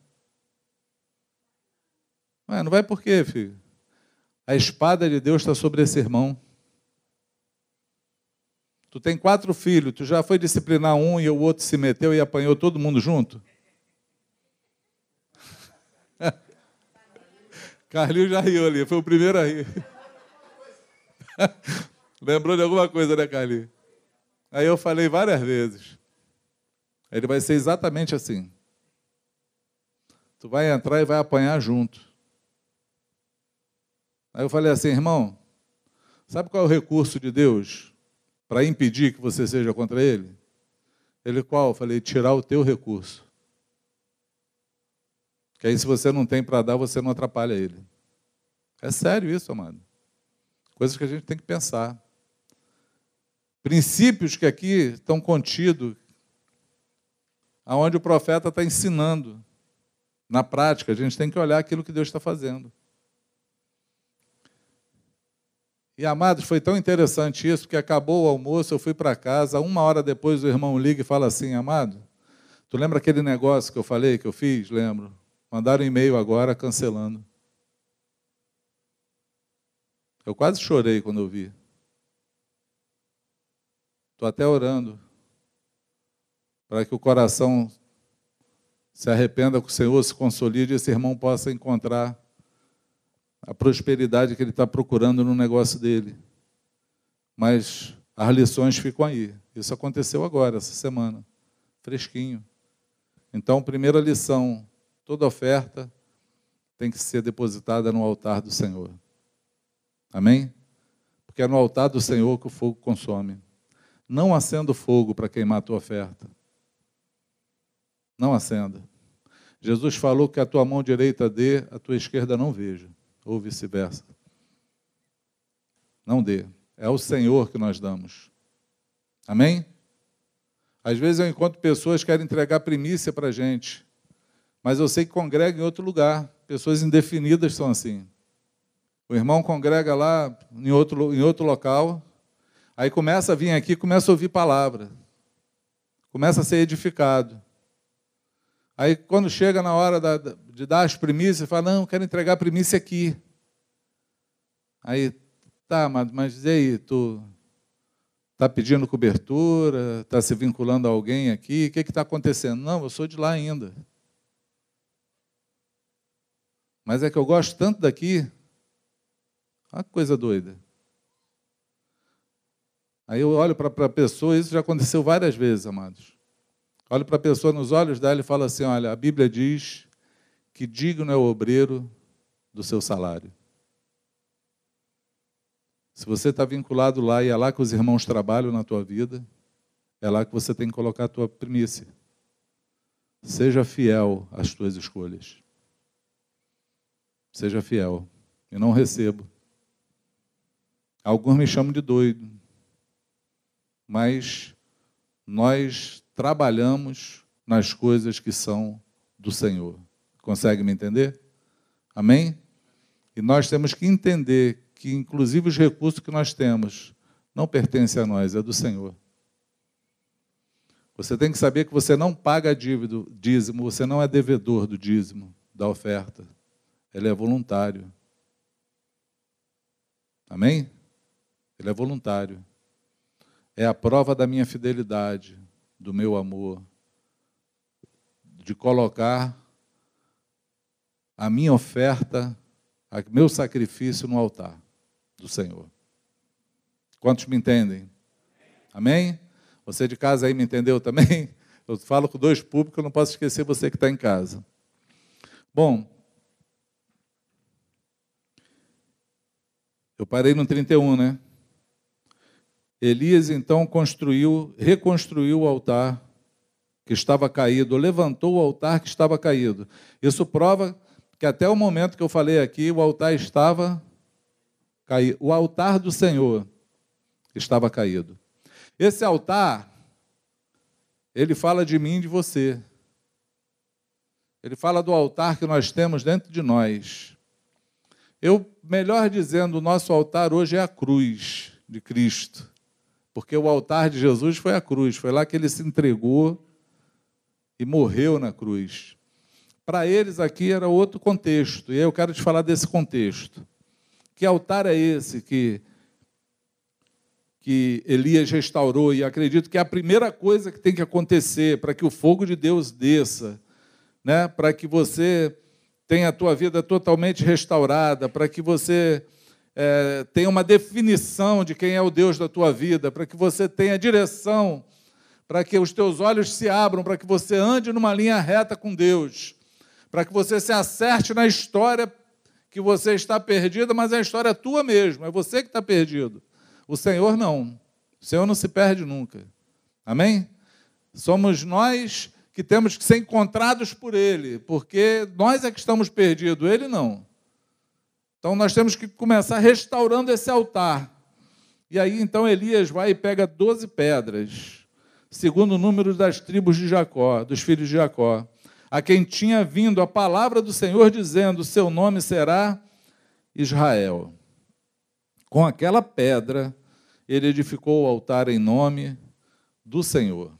Ué, não vai por quê, filho? A espada de Deus está sobre esse irmão. Tu tem quatro filhos, tu já foi disciplinar um e o outro se meteu e apanhou todo mundo junto? [LAUGHS] Carlinhos já riu ali, foi o primeiro a rir. [LAUGHS] Lembrou de alguma coisa, né, Carlinhos? Aí eu falei várias vezes. Ele vai ser exatamente assim. Tu vai entrar e vai apanhar junto. Aí eu falei assim, irmão, sabe qual é o recurso de Deus? para impedir que você seja contra ele? Ele qual? Eu falei, tirar o teu recurso. Que aí se você não tem para dar, você não atrapalha ele. É sério isso, amado. Coisas que a gente tem que pensar. Princípios que aqui estão contidos, aonde o profeta está ensinando. Na prática, a gente tem que olhar aquilo que Deus está fazendo. E, amados, foi tão interessante isso, que acabou o almoço, eu fui para casa, uma hora depois o irmão liga e fala assim, amado, tu lembra aquele negócio que eu falei, que eu fiz? Lembro. Mandaram um e-mail agora cancelando. Eu quase chorei quando eu vi. Estou até orando para que o coração se arrependa, que o Senhor se consolide e esse irmão possa encontrar a prosperidade que ele está procurando no negócio dele. Mas as lições ficam aí. Isso aconteceu agora, essa semana, fresquinho. Então, primeira lição: toda oferta tem que ser depositada no altar do Senhor. Amém? Porque é no altar do Senhor que o fogo consome. Não acenda o fogo para queimar a tua oferta. Não acenda. Jesus falou que a tua mão direita dê, a tua esquerda não veja ou vice-versa. Não dê. É ao Senhor que nós damos. Amém? Às vezes eu encontro pessoas que querem entregar primícia para a gente, mas eu sei que congrega em outro lugar. Pessoas indefinidas são assim. O irmão congrega lá em outro, em outro local, aí começa a vir aqui, começa a ouvir palavra, começa a ser edificado. Aí, quando chega na hora da, de dar as primícias, fala: Não, quero entregar a primícia aqui. Aí, tá, mas, mas e aí, tu está pedindo cobertura, está se vinculando a alguém aqui, o que está acontecendo? Não, eu sou de lá ainda. Mas é que eu gosto tanto daqui. Olha que coisa doida. Aí eu olho para a pessoa, isso já aconteceu várias vezes, amados. Olho para a pessoa nos olhos dela e falo assim: olha, a Bíblia diz que digno é o obreiro do seu salário. Se você está vinculado lá e é lá que os irmãos trabalham na tua vida, é lá que você tem que colocar a tua primícia. Seja fiel às tuas escolhas. Seja fiel. E não recebo. Alguns me chamam de doido. Mas nós trabalhamos nas coisas que são do Senhor. Consegue me entender? Amém? E nós temos que entender que, inclusive, os recursos que nós temos não pertencem a nós, é do Senhor. Você tem que saber que você não paga dívida, dízimo, você não é devedor do dízimo, da oferta. Ele é voluntário. Amém? Ele é voluntário. É a prova da minha fidelidade, do meu amor, de colocar a minha oferta, o meu sacrifício no altar do Senhor. Quantos me entendem? Amém? Você de casa aí me entendeu também? [LAUGHS] Eu falo com dois públicos, eu não posso esquecer você que está em casa. Bom, eu parei no 31, né? Elias então construiu, reconstruiu o altar que estava caído, levantou o altar que estava caído. Isso prova que até o momento que eu falei aqui, o altar estava caído. O altar do Senhor estava caído. Esse altar, ele fala de mim e de você. Ele fala do altar que nós temos dentro de nós. Eu, melhor dizendo, o nosso altar hoje é a cruz de Cristo. Porque o altar de Jesus foi a cruz, foi lá que ele se entregou e morreu na cruz. Para eles aqui era outro contexto, e eu quero te falar desse contexto. Que altar é esse que que Elias restaurou, e acredito que é a primeira coisa que tem que acontecer para que o fogo de Deus desça, né? para que você tenha a tua vida totalmente restaurada, para que você é, tenha uma definição de quem é o Deus da tua vida, para que você tenha direção, para que os teus olhos se abram, para que você ande numa linha reta com Deus, para que você se acerte na história que você está perdida, mas a história é tua mesmo, é você que está perdido. O Senhor não. O Senhor não se perde nunca. Amém? Somos nós que temos que ser encontrados por Ele, porque nós é que estamos perdidos, Ele não. Então nós temos que começar restaurando esse altar. E aí então Elias vai e pega doze pedras, segundo o número das tribos de Jacó, dos filhos de Jacó, a quem tinha vindo a palavra do Senhor dizendo: Seu nome será Israel. Com aquela pedra, ele edificou o altar em nome do Senhor.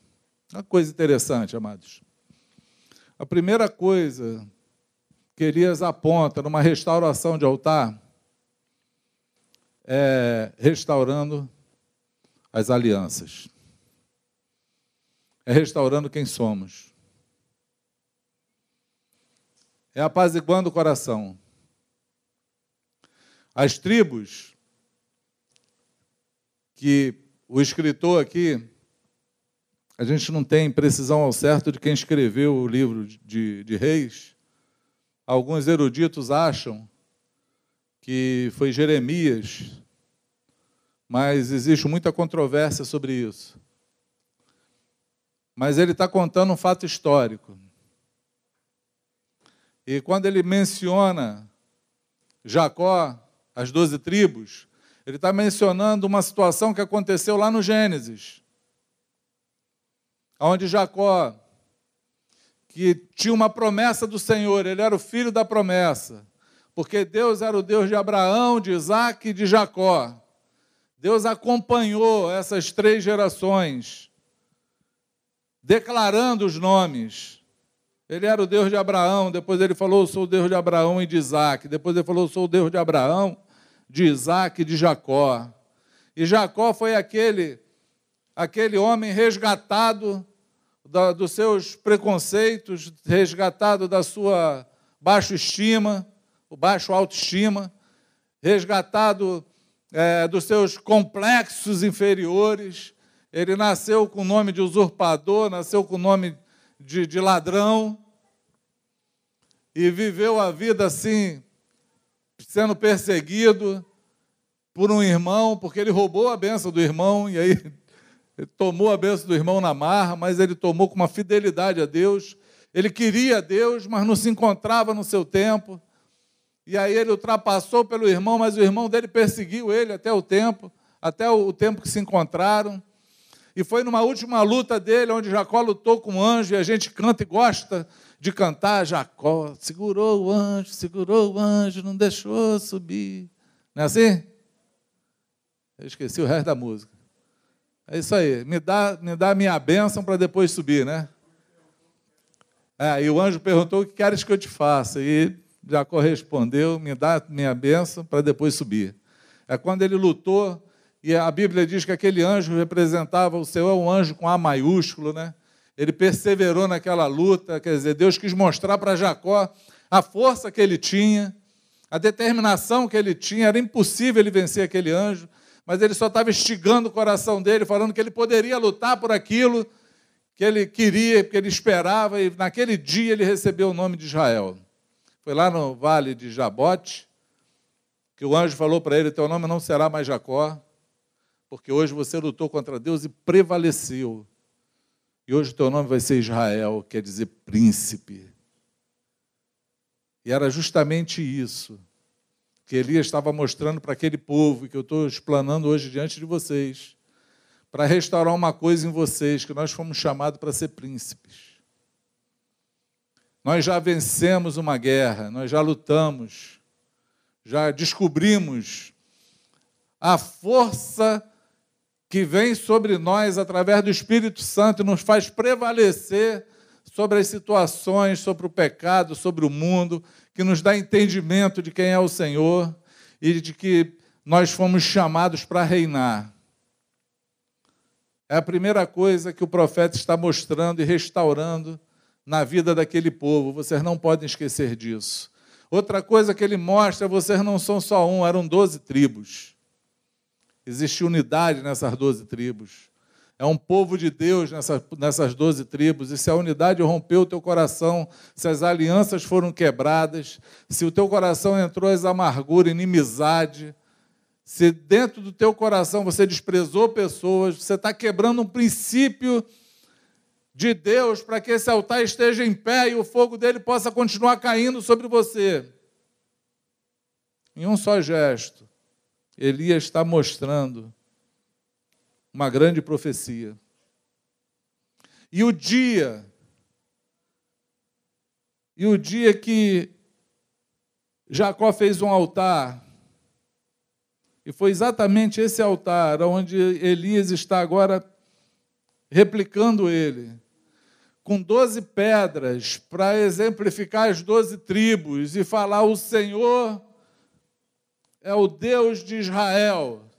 Uma coisa interessante, amados. A primeira coisa que Elias aponta numa restauração de altar é restaurando as alianças. É restaurando quem somos. É apaziguando o coração. As tribos que o escritor aqui, a gente não tem precisão ao certo de quem escreveu o livro de, de Reis. Alguns eruditos acham que foi Jeremias, mas existe muita controvérsia sobre isso. Mas ele está contando um fato histórico. E quando ele menciona Jacó, as doze tribos, ele está mencionando uma situação que aconteceu lá no Gênesis, onde Jacó, que tinha uma promessa do Senhor, ele era o filho da promessa, porque Deus era o Deus de Abraão, de Isaac e de Jacó. Deus acompanhou essas três gerações, declarando os nomes. Ele era o Deus de Abraão, depois ele falou: sou o Deus de Abraão e de Isaac. Depois ele falou: sou o Deus de Abraão, de Isaac e de Jacó. E Jacó foi aquele, aquele homem resgatado da, dos seus preconceitos, resgatado da sua baixa estima, o baixo autoestima, resgatado é, dos seus complexos inferiores. Ele nasceu com o nome de usurpador, nasceu com o nome de, de ladrão e viveu a vida assim, sendo perseguido, por um irmão, porque ele roubou a benção do irmão, e aí ele tomou a benção do irmão na marra, mas ele tomou com uma fidelidade a Deus. Ele queria Deus, mas não se encontrava no seu tempo. E aí ele ultrapassou pelo irmão, mas o irmão dele perseguiu ele até o tempo, até o tempo que se encontraram. E foi numa última luta dele, onde Jacó lutou com o anjo, e a gente canta e gosta de cantar. Jacó segurou o anjo, segurou o anjo, não deixou subir. Não é assim? Eu esqueci o resto da música. É isso aí. Me dá, me dá minha bênção para depois subir, né? É, e o anjo perguntou: O que queres que eu te faça? E Jacó respondeu: Me dá minha bênção para depois subir. É quando ele lutou, e a Bíblia diz que aquele anjo representava o Senhor, um anjo com A maiúsculo, né? Ele perseverou naquela luta, quer dizer, Deus quis mostrar para Jacó a força que ele tinha, a determinação que ele tinha, era impossível ele vencer aquele anjo, mas ele só estava instigando o coração dele, falando que ele poderia lutar por aquilo que ele queria, que ele esperava, e naquele dia ele recebeu o nome de Israel. Foi lá no vale de Jabote que o anjo falou para ele: Teu nome não será mais Jacó, porque hoje você lutou contra Deus e prevaleceu. E hoje o teu nome vai ser Israel, quer dizer príncipe. E era justamente isso que Elias estava mostrando para aquele povo, que eu estou explanando hoje diante de vocês, para restaurar uma coisa em vocês, que nós fomos chamados para ser príncipes. Nós já vencemos uma guerra, nós já lutamos, já descobrimos a força que vem sobre nós através do Espírito Santo e nos faz prevalecer sobre as situações, sobre o pecado, sobre o mundo, que nos dá entendimento de quem é o Senhor e de que nós fomos chamados para reinar. É a primeira coisa que o profeta está mostrando e restaurando na vida daquele povo. Vocês não podem esquecer disso. Outra coisa que ele mostra, vocês não são só um, eram doze tribos. Existe unidade nessas doze tribos. É um povo de Deus nessa, nessas doze tribos. E se a unidade rompeu o teu coração, se as alianças foram quebradas, se o teu coração entrou as amargura, inimizade, se dentro do teu coração você desprezou pessoas, você está quebrando um princípio de Deus para que esse altar esteja em pé e o fogo dele possa continuar caindo sobre você. Em um só gesto. Elias está mostrando uma grande profecia. E o dia, e o dia que Jacó fez um altar, e foi exatamente esse altar onde Elias está agora replicando ele, com doze pedras para exemplificar as doze tribos e falar: o Senhor é o Deus de Israel.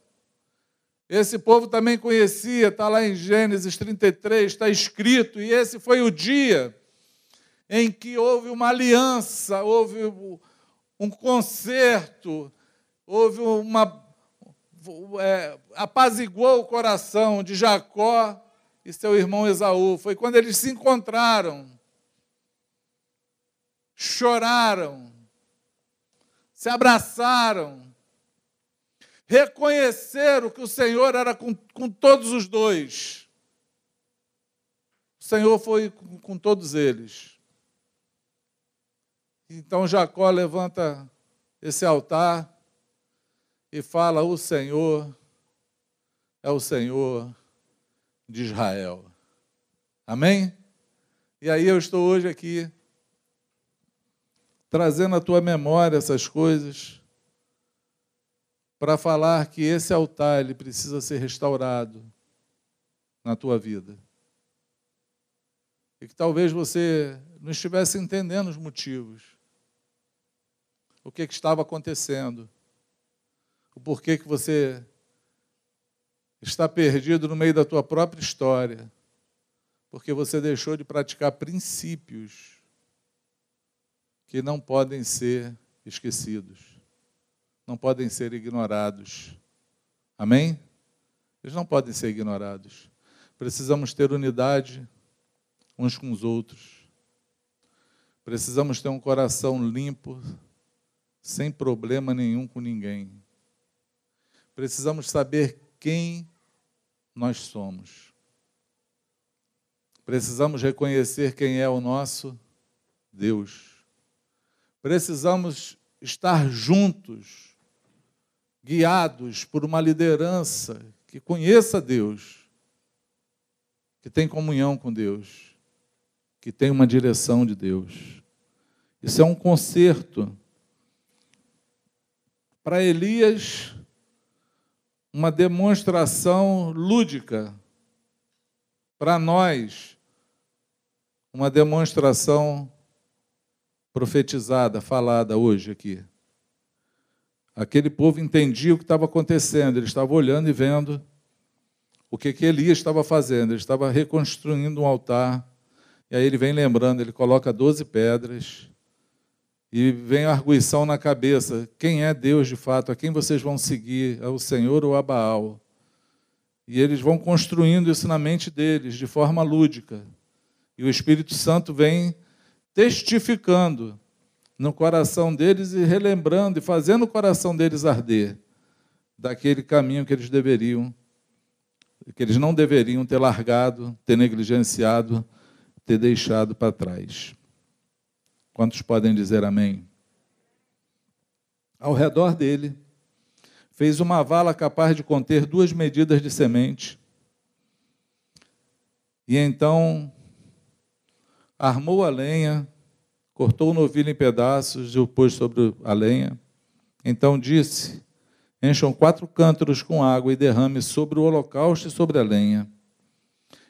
Esse povo também conhecia, está lá em Gênesis 33, está escrito, e esse foi o dia em que houve uma aliança, houve um concerto, houve uma. É, apaziguou o coração de Jacó e seu irmão Esaú. Foi quando eles se encontraram, choraram, se abraçaram, reconheceram que o Senhor era com, com todos os dois. O Senhor foi com, com todos eles. Então Jacó levanta esse altar e fala: O Senhor é o Senhor de Israel. Amém? E aí eu estou hoje aqui trazendo à tua memória essas coisas para falar que esse altar ele precisa ser restaurado na tua vida. E que talvez você não estivesse entendendo os motivos. O que, que estava acontecendo. O porquê que você está perdido no meio da tua própria história. Porque você deixou de praticar princípios que não podem ser esquecidos não podem ser ignorados. Amém? Eles não podem ser ignorados. Precisamos ter unidade uns com os outros. Precisamos ter um coração limpo, sem problema nenhum com ninguém. precisamos saber quem nós somos. Precisamos reconhecer quem é o nosso Deus. Precisamos estar juntos, guiados por uma liderança que conheça Deus, que tem comunhão com Deus, que tem uma direção de Deus. Isso é um conserto. Para Elias, uma demonstração lúdica. Para nós, uma demonstração profetizada, falada hoje aqui. Aquele povo entendia o que estava acontecendo, ele estava olhando e vendo o que, que Elias estava fazendo. Ele estava reconstruindo um altar. E aí ele vem lembrando, ele coloca 12 pedras e vem a arguição na cabeça: quem é Deus de fato? A quem vocês vão seguir? É o Senhor ou a Baal? E eles vão construindo isso na mente deles, de forma lúdica. E o Espírito Santo vem testificando no coração deles e relembrando e fazendo o coração deles arder daquele caminho que eles deveriam, que eles não deveriam ter largado, ter negligenciado, ter deixado para trás. Quantos podem dizer amém? Ao redor dele, fez uma vala capaz de conter duas medidas de semente. E então armou a lenha, cortou o novilho em pedaços e o pôs sobre a lenha. Então disse: Encham quatro cântaros com água e derrame sobre o holocausto e sobre a lenha.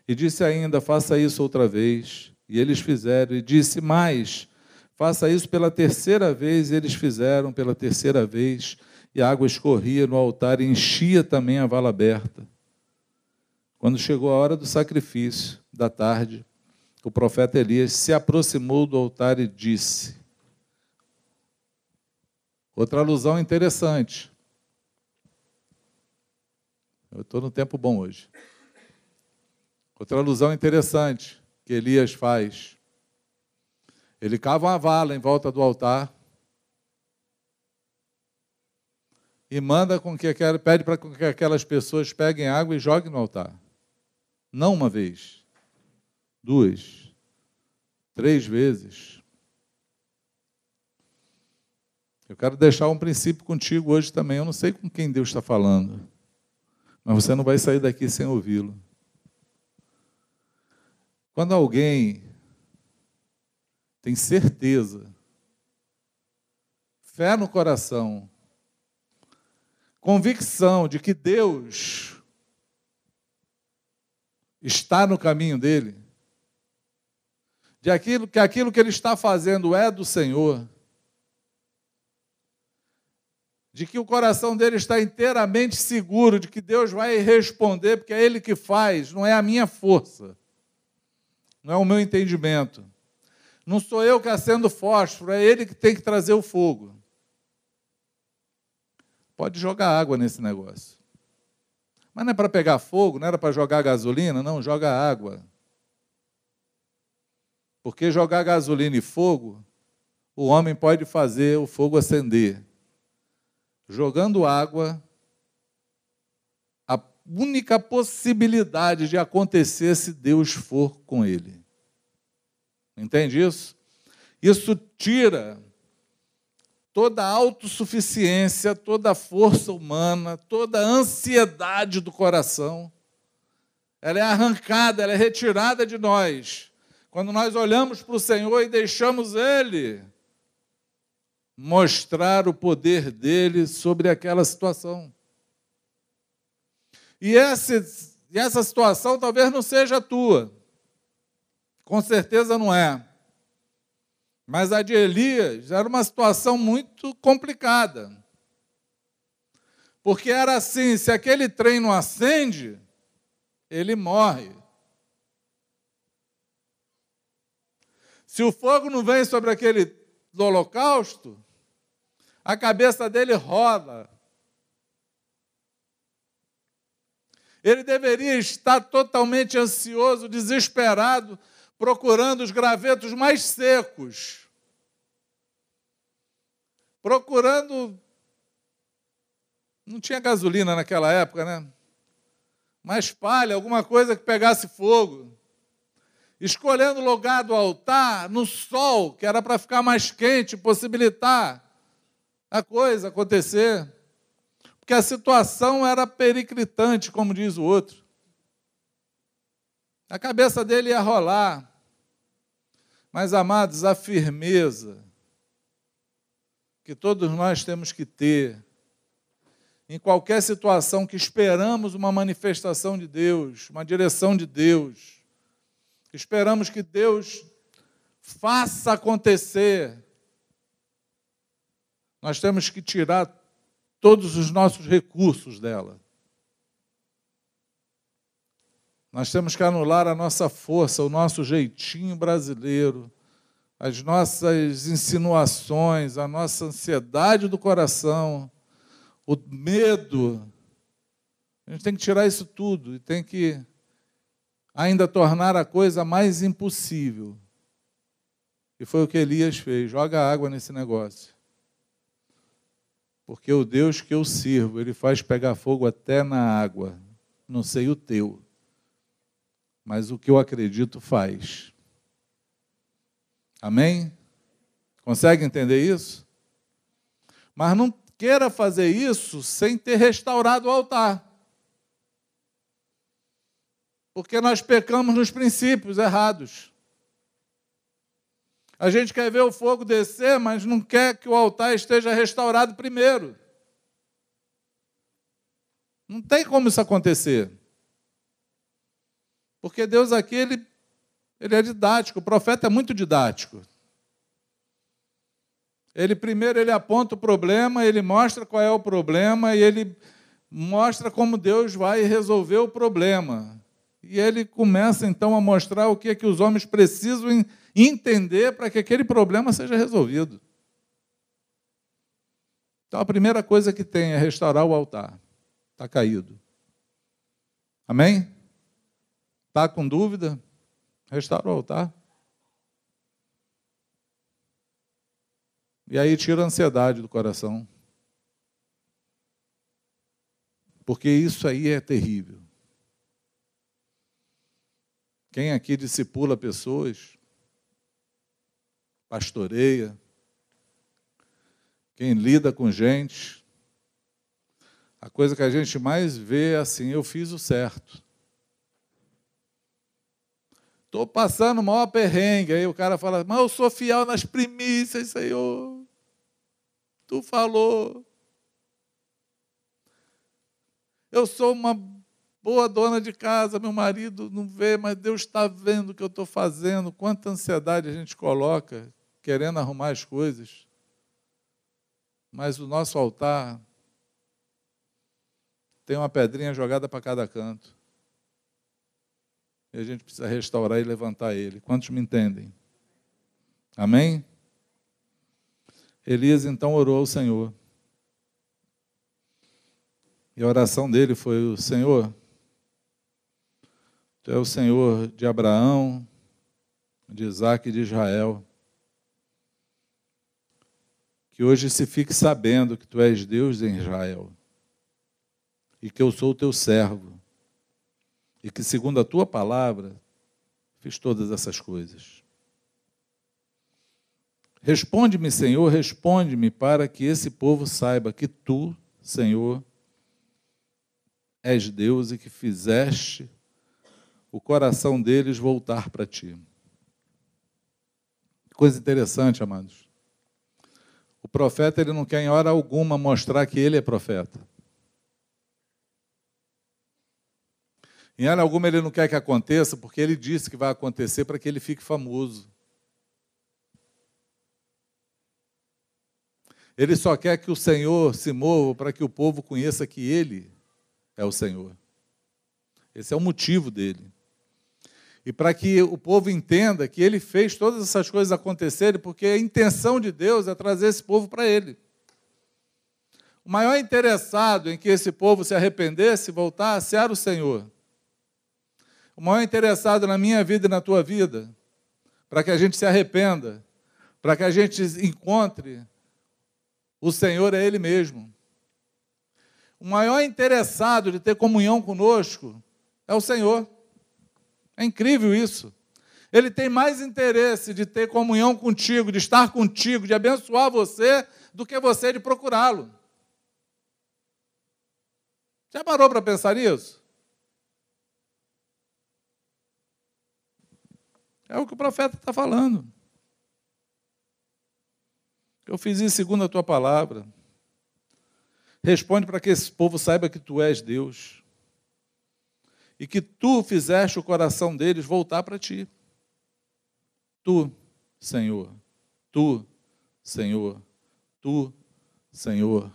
E disse ainda: Faça isso outra vez. E eles fizeram. E disse mais: Faça isso pela terceira vez, e eles fizeram pela terceira vez, e a água escorria no altar e enchia também a vala aberta. Quando chegou a hora do sacrifício, da tarde, o profeta Elias se aproximou do altar e disse: Outra alusão interessante. Eu estou no tempo bom hoje. Outra alusão interessante que Elias faz ele cava uma vala em volta do altar e manda com que pede para que aquelas pessoas peguem água e joguem no altar. Não uma vez, duas, três vezes. Eu quero deixar um princípio contigo hoje também. Eu não sei com quem Deus está falando, mas você não vai sair daqui sem ouvi-lo. Quando alguém tem certeza, fé no coração, convicção de que Deus está no caminho dele, de aquilo que aquilo que ele está fazendo é do Senhor, de que o coração dele está inteiramente seguro de que Deus vai responder, porque é ele que faz, não é a minha força, não é o meu entendimento. Não sou eu que acendo fósforo, é ele que tem que trazer o fogo. Pode jogar água nesse negócio. Mas não é para pegar fogo, não era para jogar gasolina, não, joga água. Porque jogar gasolina e fogo, o homem pode fazer o fogo acender. Jogando água, a única possibilidade de acontecer se Deus for com ele. Entende isso? Isso tira toda a autossuficiência, toda a força humana, toda a ansiedade do coração. Ela é arrancada, ela é retirada de nós. Quando nós olhamos para o Senhor e deixamos Ele mostrar o poder dele sobre aquela situação. E essa, essa situação talvez não seja tua. Com certeza não é. Mas a de Elias era uma situação muito complicada. Porque era assim: se aquele trem não acende, ele morre. Se o fogo não vem sobre aquele holocausto, a cabeça dele roda. Ele deveria estar totalmente ansioso, desesperado, procurando os gravetos mais secos, procurando Não tinha gasolina naquela época, né? Mas palha, alguma coisa que pegasse fogo. Escolhendo o lugar do altar no sol, que era para ficar mais quente, possibilitar a coisa acontecer. Porque a situação era periclitante, como diz o outro. A cabeça dele ia rolar. Mas, amados, a firmeza que todos nós temos que ter em qualquer situação que esperamos uma manifestação de Deus, uma direção de Deus, esperamos que Deus faça acontecer, nós temos que tirar todos os nossos recursos dela. Nós temos que anular a nossa força, o nosso jeitinho brasileiro, as nossas insinuações, a nossa ansiedade do coração, o medo. A gente tem que tirar isso tudo e tem que ainda tornar a coisa mais impossível. E foi o que Elias fez: joga água nesse negócio. Porque o Deus que eu sirvo, ele faz pegar fogo até na água. Não sei o teu mas o que eu acredito faz. Amém? Consegue entender isso? Mas não queira fazer isso sem ter restaurado o altar. Porque nós pecamos nos princípios errados. A gente quer ver o fogo descer, mas não quer que o altar esteja restaurado primeiro. Não tem como isso acontecer. Porque Deus aqui, ele, ele é didático, o profeta é muito didático. Ele primeiro ele aponta o problema, ele mostra qual é o problema e ele mostra como Deus vai resolver o problema. E ele começa então a mostrar o que é que os homens precisam entender para que aquele problema seja resolvido. Então a primeira coisa que tem é restaurar o altar. Está caído. Amém? Está com dúvida? Restaura o altar. E aí tira a ansiedade do coração. Porque isso aí é terrível. Quem aqui discipula pessoas, pastoreia, quem lida com gente, a coisa que a gente mais vê é assim: eu fiz o certo. Estou passando o maior perrengue. Aí o cara fala, mas eu sou fiel nas primícias, Senhor. Tu falou. Eu sou uma boa dona de casa, meu marido não vê, mas Deus está vendo o que eu estou fazendo. Quanta ansiedade a gente coloca querendo arrumar as coisas. Mas o nosso altar tem uma pedrinha jogada para cada canto. E a gente precisa restaurar e levantar ele. Quantos me entendem? Amém? Elias então orou ao Senhor. E a oração dele foi: o Senhor, Tu é o Senhor de Abraão, de Isaac e de Israel. Que hoje se fique sabendo que Tu és Deus em Israel e que eu sou o Teu servo e que, segundo a tua palavra, fiz todas essas coisas. Responde-me, Senhor, responde-me, para que esse povo saiba que tu, Senhor, és Deus e que fizeste o coração deles voltar para ti. Coisa interessante, amados. O profeta ele não quer em hora alguma mostrar que ele é profeta. Em área alguma ele não quer que aconteça, porque ele disse que vai acontecer para que ele fique famoso. Ele só quer que o Senhor se mova para que o povo conheça que ele é o Senhor. Esse é o motivo dele. E para que o povo entenda que ele fez todas essas coisas acontecerem, porque a intenção de Deus é trazer esse povo para ele. O maior interessado em que esse povo se arrependesse e voltasse era o Senhor o maior interessado na minha vida e na tua vida, para que a gente se arrependa, para que a gente encontre o Senhor é Ele mesmo. o maior interessado de ter comunhão conosco é o Senhor. É incrível isso. Ele tem mais interesse de ter comunhão contigo, de estar contigo, de abençoar você, do que você de procurá-lo. Já parou para pensar nisso? É o que o profeta está falando. Eu fiz isso segundo a tua palavra. Responde para que esse povo saiba que tu és Deus. E que tu fizeste o coração deles voltar para ti. Tu, Senhor. Tu, Senhor. Tu, Senhor.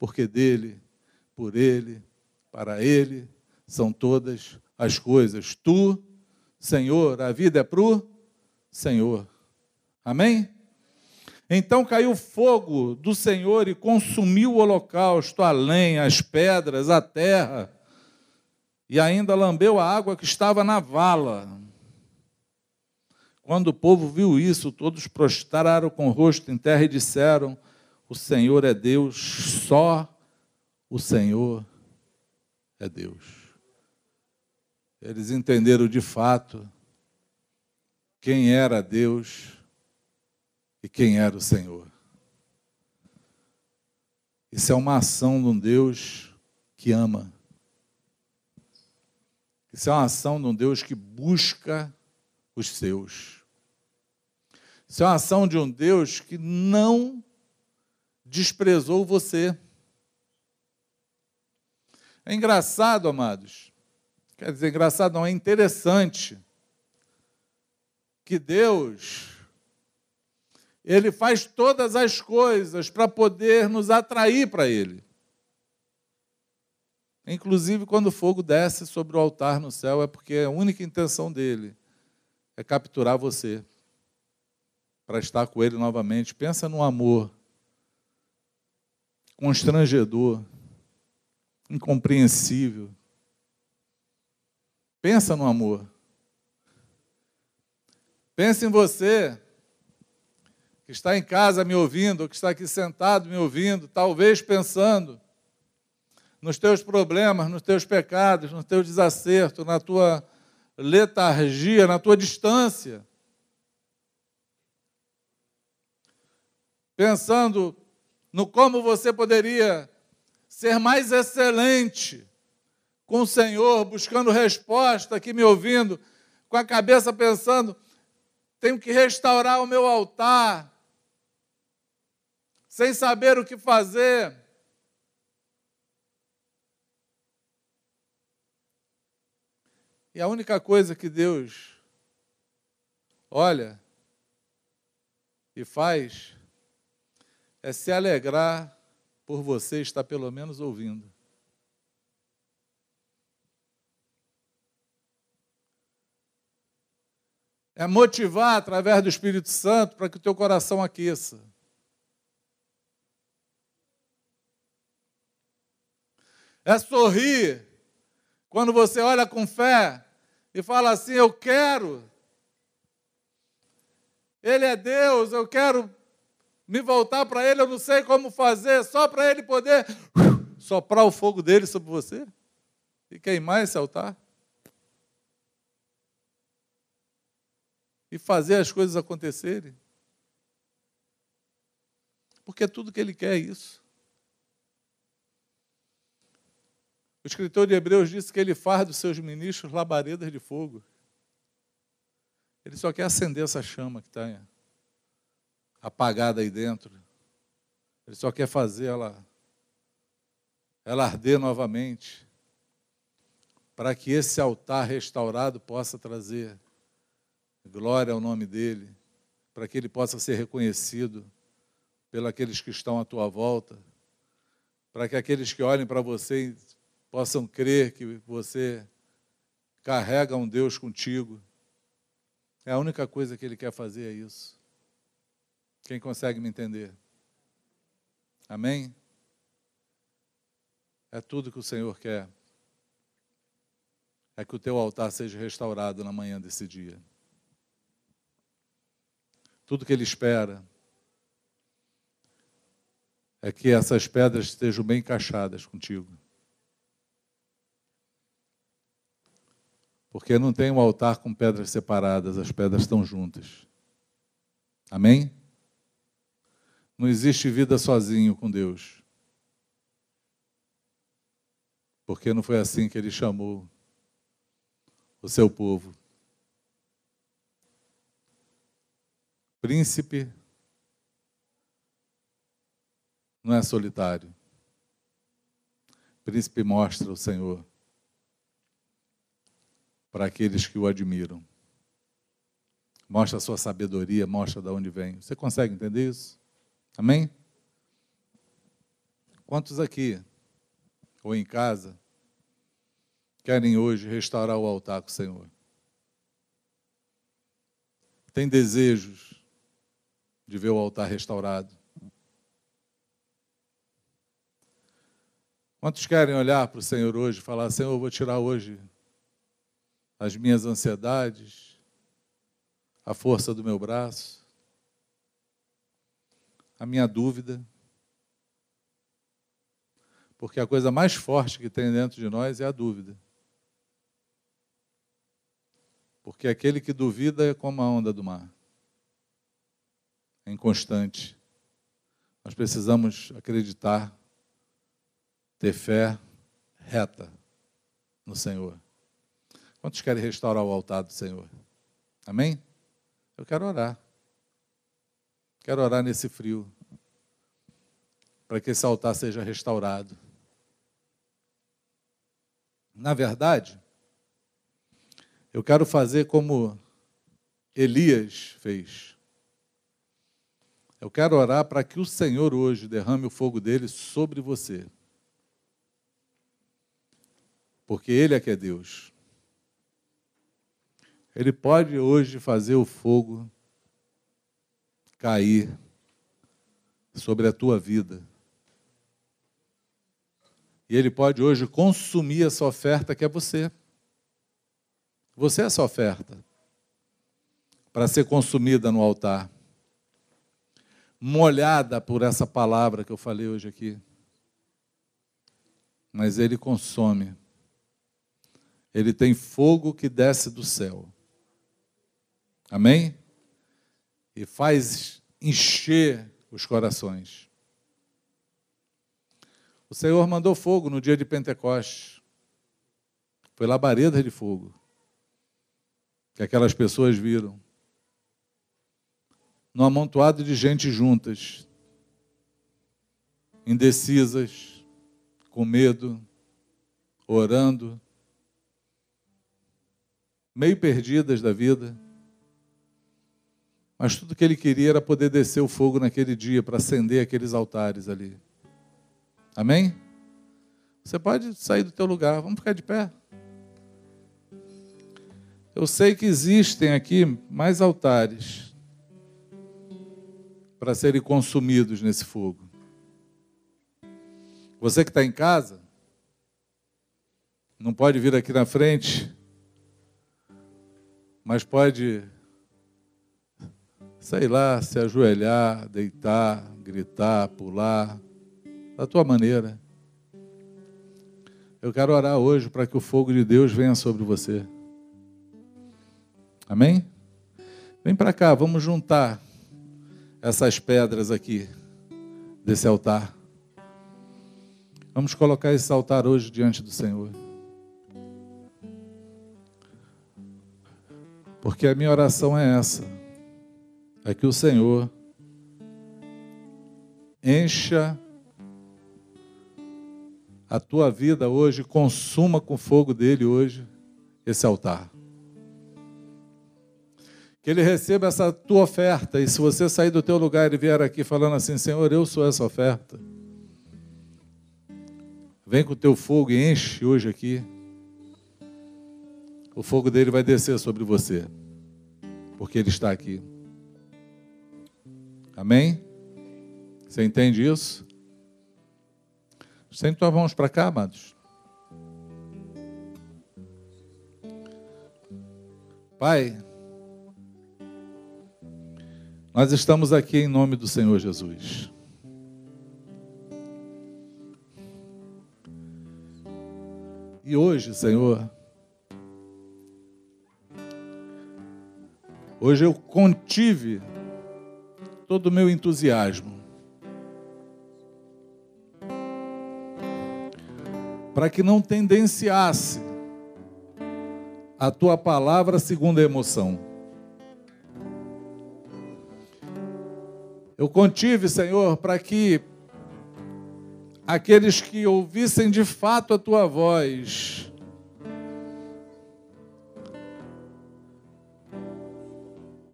Porque dele, por ele, para ele são todas as coisas. Tu, Senhor, a vida é para o Senhor. Amém? Então caiu fogo do Senhor e consumiu o holocausto, a lenha, as pedras, a terra, e ainda lambeu a água que estava na vala. Quando o povo viu isso, todos prostraram com o rosto em terra e disseram: O Senhor é Deus, só o Senhor é Deus. Eles entenderam de fato quem era Deus e quem era o Senhor. Isso é uma ação de um Deus que ama. Isso é uma ação de um Deus que busca os seus. Isso é uma ação de um Deus que não desprezou você. É engraçado, amados, Quer dizer, engraçado, não é interessante que Deus ele faz todas as coisas para poder nos atrair para ele. Inclusive quando o fogo desce sobre o altar no céu é porque a única intenção dele é capturar você para estar com ele novamente. Pensa no amor constrangedor, incompreensível Pensa no amor. Pensa em você que está em casa me ouvindo, ou que está aqui sentado me ouvindo, talvez pensando nos teus problemas, nos teus pecados, no teu desacerto, na tua letargia, na tua distância. Pensando no como você poderia ser mais excelente com o Senhor, buscando resposta, aqui me ouvindo, com a cabeça pensando: tenho que restaurar o meu altar, sem saber o que fazer. E a única coisa que Deus olha e faz é se alegrar por você estar pelo menos ouvindo. é motivar através do Espírito Santo para que o teu coração aqueça. É sorrir quando você olha com fé e fala assim: Eu quero. Ele é Deus, eu quero me voltar para Ele, eu não sei como fazer, só para Ele poder soprar o fogo dele sobre você e queimar esse altar. e fazer as coisas acontecerem. Porque tudo que ele quer é isso. O escritor de Hebreus disse que ele faz dos seus ministros labaredas de fogo. Ele só quer acender essa chama que está apagada aí dentro. Ele só quer fazer ela, ela arder novamente, para que esse altar restaurado possa trazer Glória ao nome dele, para que ele possa ser reconhecido pelos que estão à tua volta, para que aqueles que olhem para você possam crer que você carrega um Deus contigo. É a única coisa que ele quer fazer é isso. Quem consegue me entender? Amém? É tudo que o Senhor quer. É que o teu altar seja restaurado na manhã desse dia. Tudo que ele espera é que essas pedras estejam bem encaixadas contigo. Porque não tem um altar com pedras separadas, as pedras estão juntas. Amém? Não existe vida sozinho com Deus. Porque não foi assim que ele chamou o seu povo. Príncipe não é solitário. Príncipe mostra o Senhor para aqueles que o admiram. Mostra a sua sabedoria, mostra de onde vem. Você consegue entender isso? Amém? Quantos aqui, ou em casa, querem hoje restaurar o altar com o Senhor? Tem desejos de ver o altar restaurado? Quantos querem olhar para o Senhor hoje e falar: Senhor, eu vou tirar hoje as minhas ansiedades, a força do meu braço, a minha dúvida. Porque a coisa mais forte que tem dentro de nós é a dúvida. Porque aquele que duvida é como a onda do mar. É inconstante. Nós precisamos acreditar, ter fé reta no Senhor. Quantos querem restaurar o altar do Senhor? Amém? Eu quero orar. Quero orar nesse frio. Para que esse altar seja restaurado. Na verdade, eu quero fazer como Elias fez. Eu quero orar para que o Senhor hoje derrame o fogo dele sobre você. Porque Ele é que é Deus. Ele pode hoje fazer o fogo cair sobre a tua vida. E Ele pode hoje consumir essa oferta que é você. Você é essa oferta para ser consumida no altar, molhada por essa palavra que eu falei hoje aqui. Mas Ele consome. Ele tem fogo que desce do céu. Amém? E faz encher os corações. O Senhor mandou fogo no dia de Pentecostes. Foi labareda de fogo. Que aquelas pessoas viram. No amontoado de gente juntas, indecisas, com medo, orando, meio perdidas da vida. Mas tudo que ele queria era poder descer o fogo naquele dia para acender aqueles altares ali. Amém? Você pode sair do teu lugar, vamos ficar de pé. Eu sei que existem aqui mais altares para serem consumidos nesse fogo. Você que está em casa, não pode vir aqui na frente, mas pode sei lá, se ajoelhar, deitar, gritar, pular, da tua maneira. Eu quero orar hoje para que o fogo de Deus venha sobre você. Amém? Vem para cá, vamos juntar essas pedras aqui desse altar. Vamos colocar esse altar hoje diante do Senhor. Porque a minha oração é essa é que o Senhor encha a tua vida hoje, consuma com fogo dele hoje esse altar. Que ele receba essa tua oferta, e se você sair do teu lugar e vier aqui falando assim, Senhor, eu sou essa oferta. Vem com o teu fogo e enche hoje aqui. O fogo dele vai descer sobre você, porque ele está aqui. Amém? Você entende isso? Sempre tuas mãos para cá, amados. Pai, nós estamos aqui em nome do Senhor Jesus. E hoje, Senhor, Hoje eu contive todo o meu entusiasmo. Para que não tendenciasse a tua palavra segundo a emoção. Eu contive, Senhor, para que aqueles que ouvissem de fato a tua voz,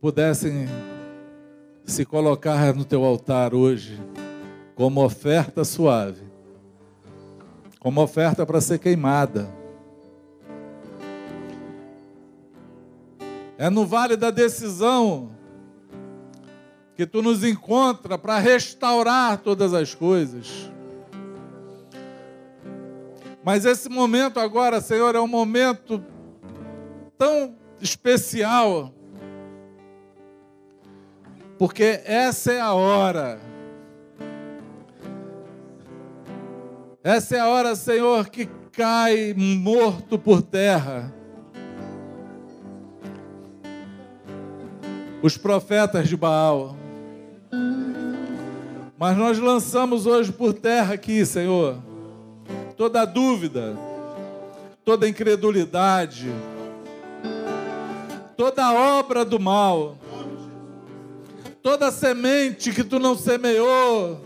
pudessem se colocar no teu altar hoje como oferta suave, como oferta para ser queimada. É no vale da decisão que tu nos encontra para restaurar todas as coisas. Mas esse momento agora, Senhor, é um momento tão especial porque essa é a hora. Essa é a hora, Senhor, que cai morto por terra. Os profetas de Baal. Mas nós lançamos hoje por terra aqui, Senhor, toda dúvida, toda incredulidade, toda obra do mal toda semente que tu não semeou,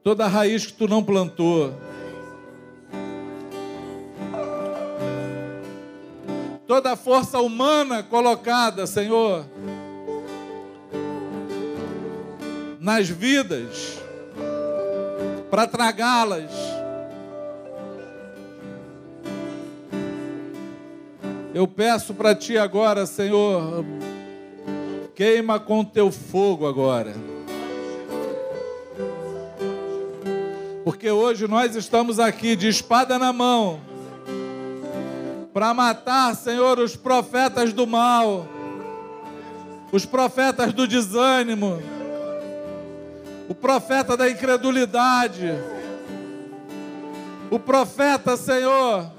toda raiz que tu não plantou, toda força humana colocada, Senhor, nas vidas, para tragá-las Eu peço para ti agora, Senhor, queima com teu fogo agora. Porque hoje nós estamos aqui de espada na mão para matar, Senhor, os profetas do mal, os profetas do desânimo, o profeta da incredulidade, o profeta, Senhor,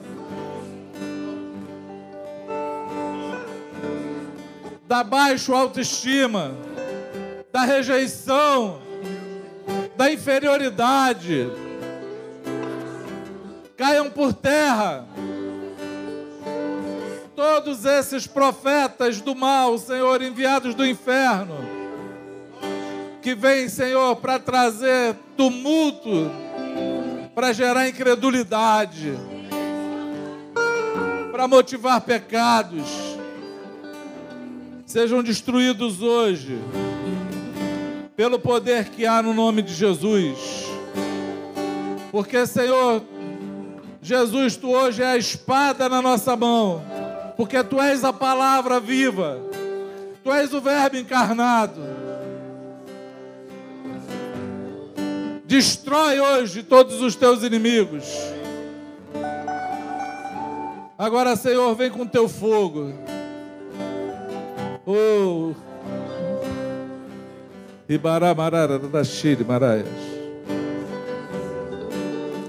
da baixa autoestima, da rejeição, da inferioridade. Caiam por terra todos esses profetas do mal, Senhor, enviados do inferno, que vêm, Senhor, para trazer tumulto, para gerar incredulidade, para motivar pecados sejam destruídos hoje, pelo poder que há no nome de Jesus. Porque, Senhor, Jesus, tu hoje é a espada na nossa mão, porque tu és a palavra viva, tu és o Verbo encarnado. Destrói hoje todos os teus inimigos. Agora, Senhor, vem com teu fogo. Oh.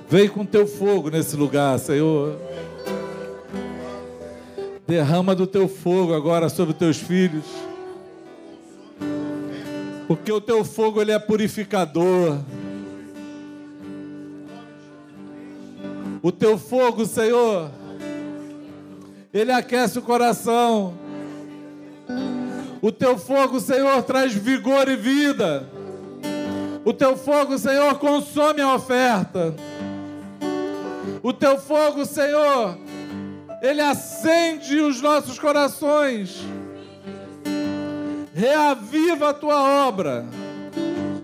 Vem com teu fogo nesse lugar, Senhor. Derrama do teu fogo agora sobre teus filhos. Porque o teu fogo ele é purificador. O teu fogo, Senhor, ele aquece o coração. O teu fogo, Senhor, traz vigor e vida. O teu fogo, Senhor, consome a oferta. O teu fogo, Senhor, ele acende os nossos corações. Reaviva a tua obra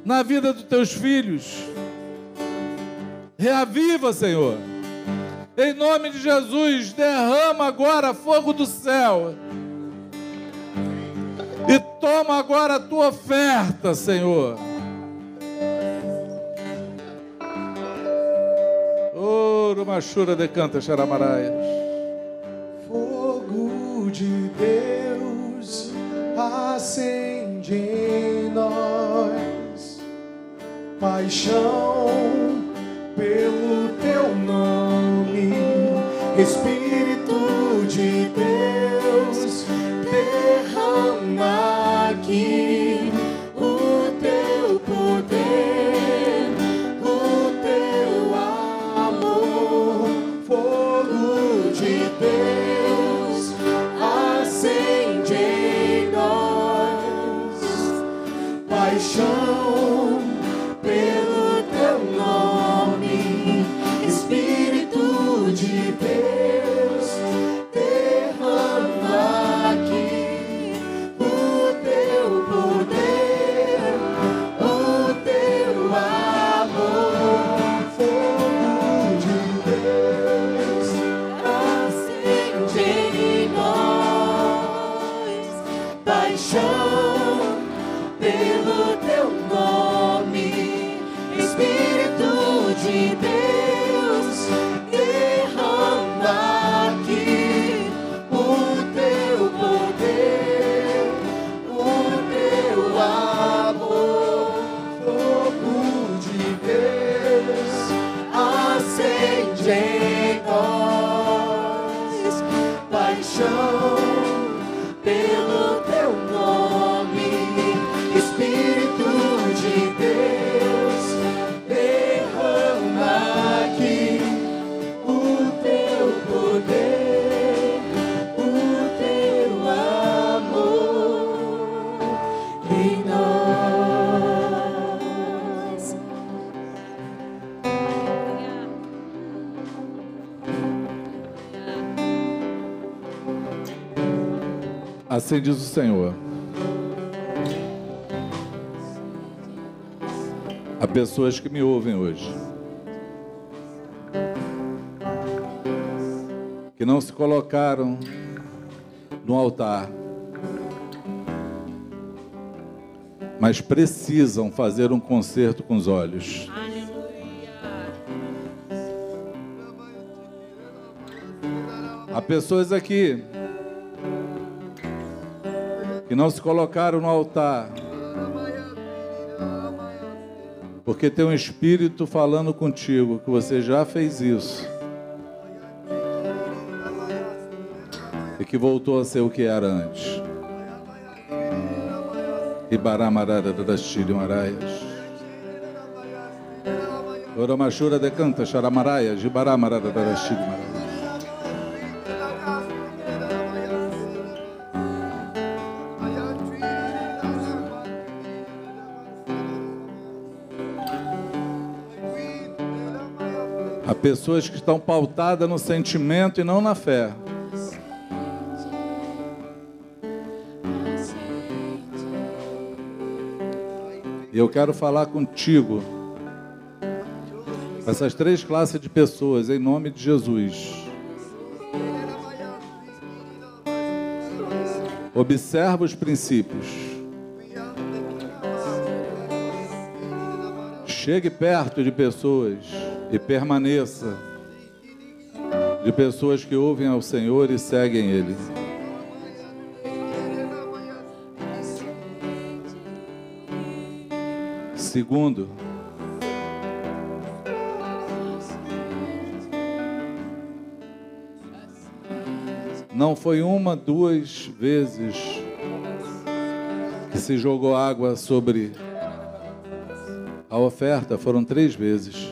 na vida dos teus filhos. Reaviva, Senhor. Em nome de Jesus, derrama agora fogo do céu e toma agora a tua oferta, Senhor. Ouro, machura de canta, xaramaraias. Fogo de Deus acende em nós, paixão pelo teu nome Espírito de Deus, aqui Assim diz o Senhor. Há pessoas que me ouvem hoje, que não se colocaram no altar, mas precisam fazer um concerto com os olhos. Há pessoas aqui não se colocaram no altar, porque tem um espírito falando contigo que você já fez isso e que voltou a ser o que era antes. Ibaramarararastiri maraias. Oramachura decanta charamaraias. Ibaramarararastiri maraias. Pessoas que estão pautadas no sentimento e não na fé. E eu quero falar contigo, essas três classes de pessoas, em nome de Jesus. Observa os princípios. Chegue perto de pessoas e permaneça de pessoas que ouvem ao Senhor e seguem Ele. Segundo, não foi uma, duas vezes que se jogou água sobre a oferta, foram três vezes.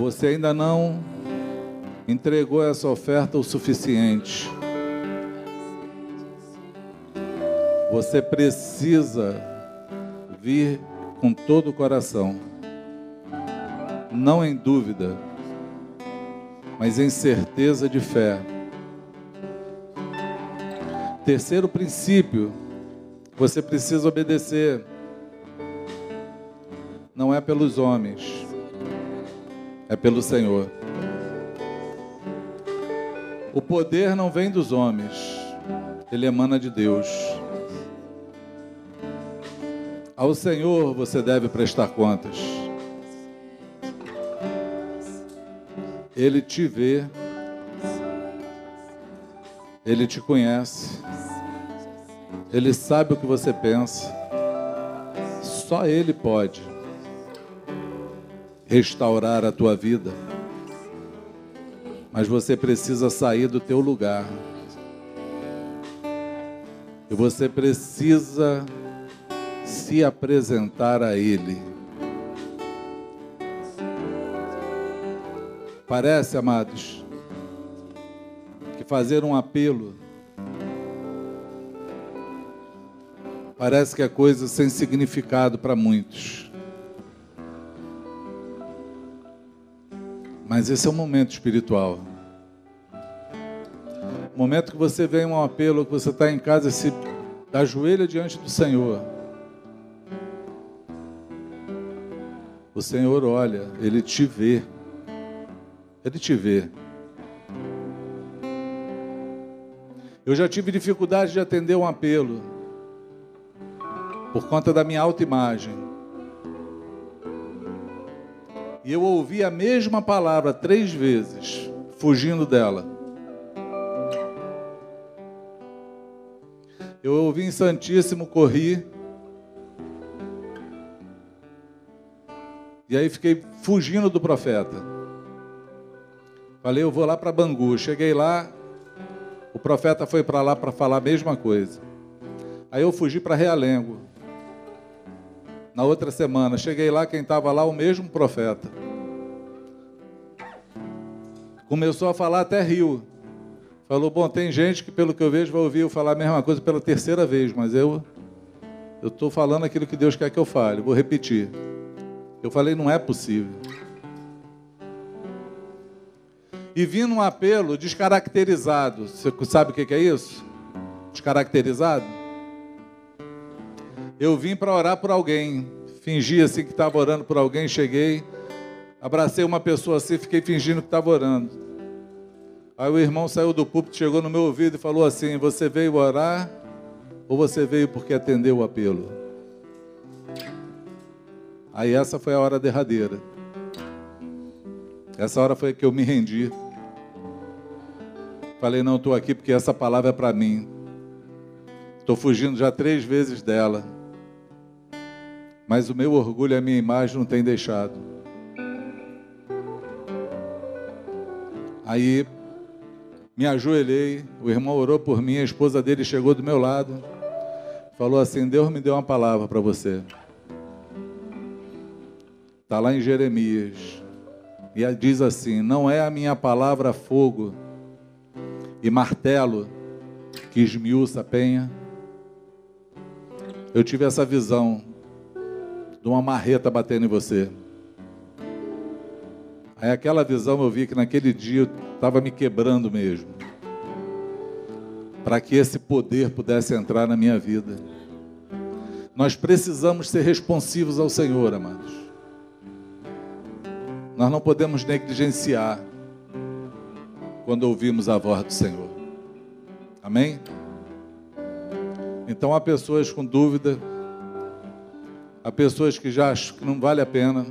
Você ainda não entregou essa oferta o suficiente. Você precisa vir com todo o coração, não em dúvida, mas em certeza de fé. Terceiro princípio, você precisa obedecer. Não é pelos homens, é pelo Senhor. O poder não vem dos homens, ele emana de Deus. Ao Senhor você deve prestar contas. Ele te vê, ele te conhece, ele sabe o que você pensa. Só ele pode restaurar a tua vida, Mas você precisa sair do teu lugar. E você precisa se apresentar a Ele. Parece, amados, que fazer um apelo parece que é coisa sem significado para muitos. Mas esse é um momento espiritual. O momento que você vem um apelo, que você está em casa se ajoelha diante do Senhor. O Senhor olha, Ele te vê. Ele te vê. Eu já tive dificuldade de atender um apelo por conta da minha autoimagem. E eu ouvi a mesma palavra três vezes, fugindo dela. Eu ouvi em Santíssimo, corri. E aí fiquei fugindo do profeta. Falei, eu vou lá para Bangu. Cheguei lá, o profeta foi para lá para falar a mesma coisa. Aí eu fugi para Realengo. Na outra semana, cheguei lá, quem estava lá, o mesmo profeta. Começou a falar até Rio. Falou, bom, tem gente que, pelo que eu vejo, vai ouvir eu falar a mesma coisa pela terceira vez, mas eu eu estou falando aquilo que Deus quer que eu fale. Vou repetir. Eu falei, não é possível. E vim num apelo descaracterizado. Você sabe o que é isso? Descaracterizado? Eu vim para orar por alguém. Fingi assim que estava orando por alguém, cheguei, abracei uma pessoa assim, fiquei fingindo que estava orando. Aí o irmão saiu do púlpito, chegou no meu ouvido e falou assim: Você veio orar ou você veio porque atendeu o apelo? Aí essa foi a hora derradeira. Essa hora foi que eu me rendi. Falei, não, estou aqui porque essa palavra é para mim. Estou fugindo já três vezes dela. Mas o meu orgulho e a minha imagem não tem deixado. Aí me ajoelhei, o irmão orou por mim, a esposa dele chegou do meu lado, falou assim: Deus me deu uma palavra para você. Está lá em Jeremias. E diz assim: Não é a minha palavra fogo e martelo que esmiuça a penha. Eu tive essa visão de uma marreta batendo em você. Aí aquela visão eu vi que naquele dia estava me quebrando mesmo. Para que esse poder pudesse entrar na minha vida. Nós precisamos ser responsivos ao Senhor, amados. Nós não podemos negligenciar quando ouvimos a voz do Senhor. Amém? Então há pessoas com dúvida, há pessoas que já acham que não vale a pena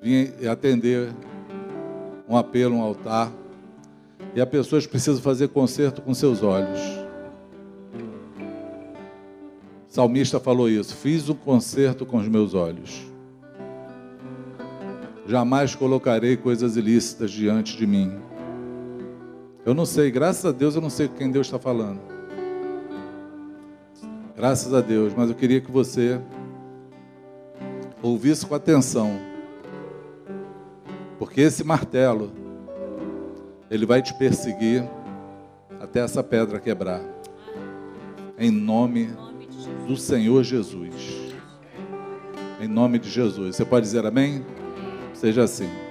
vir atender um apelo, um altar, e há pessoas que precisam fazer conserto com seus olhos. O salmista falou isso: fiz um conserto com os meus olhos jamais colocarei coisas ilícitas diante de mim. Eu não sei, graças a Deus eu não sei quem Deus está falando. Graças a Deus, mas eu queria que você ouvisse com atenção. Porque esse martelo, ele vai te perseguir até essa pedra quebrar. Em nome do Senhor Jesus. Em nome de Jesus. Você pode dizer amém? Seja assim.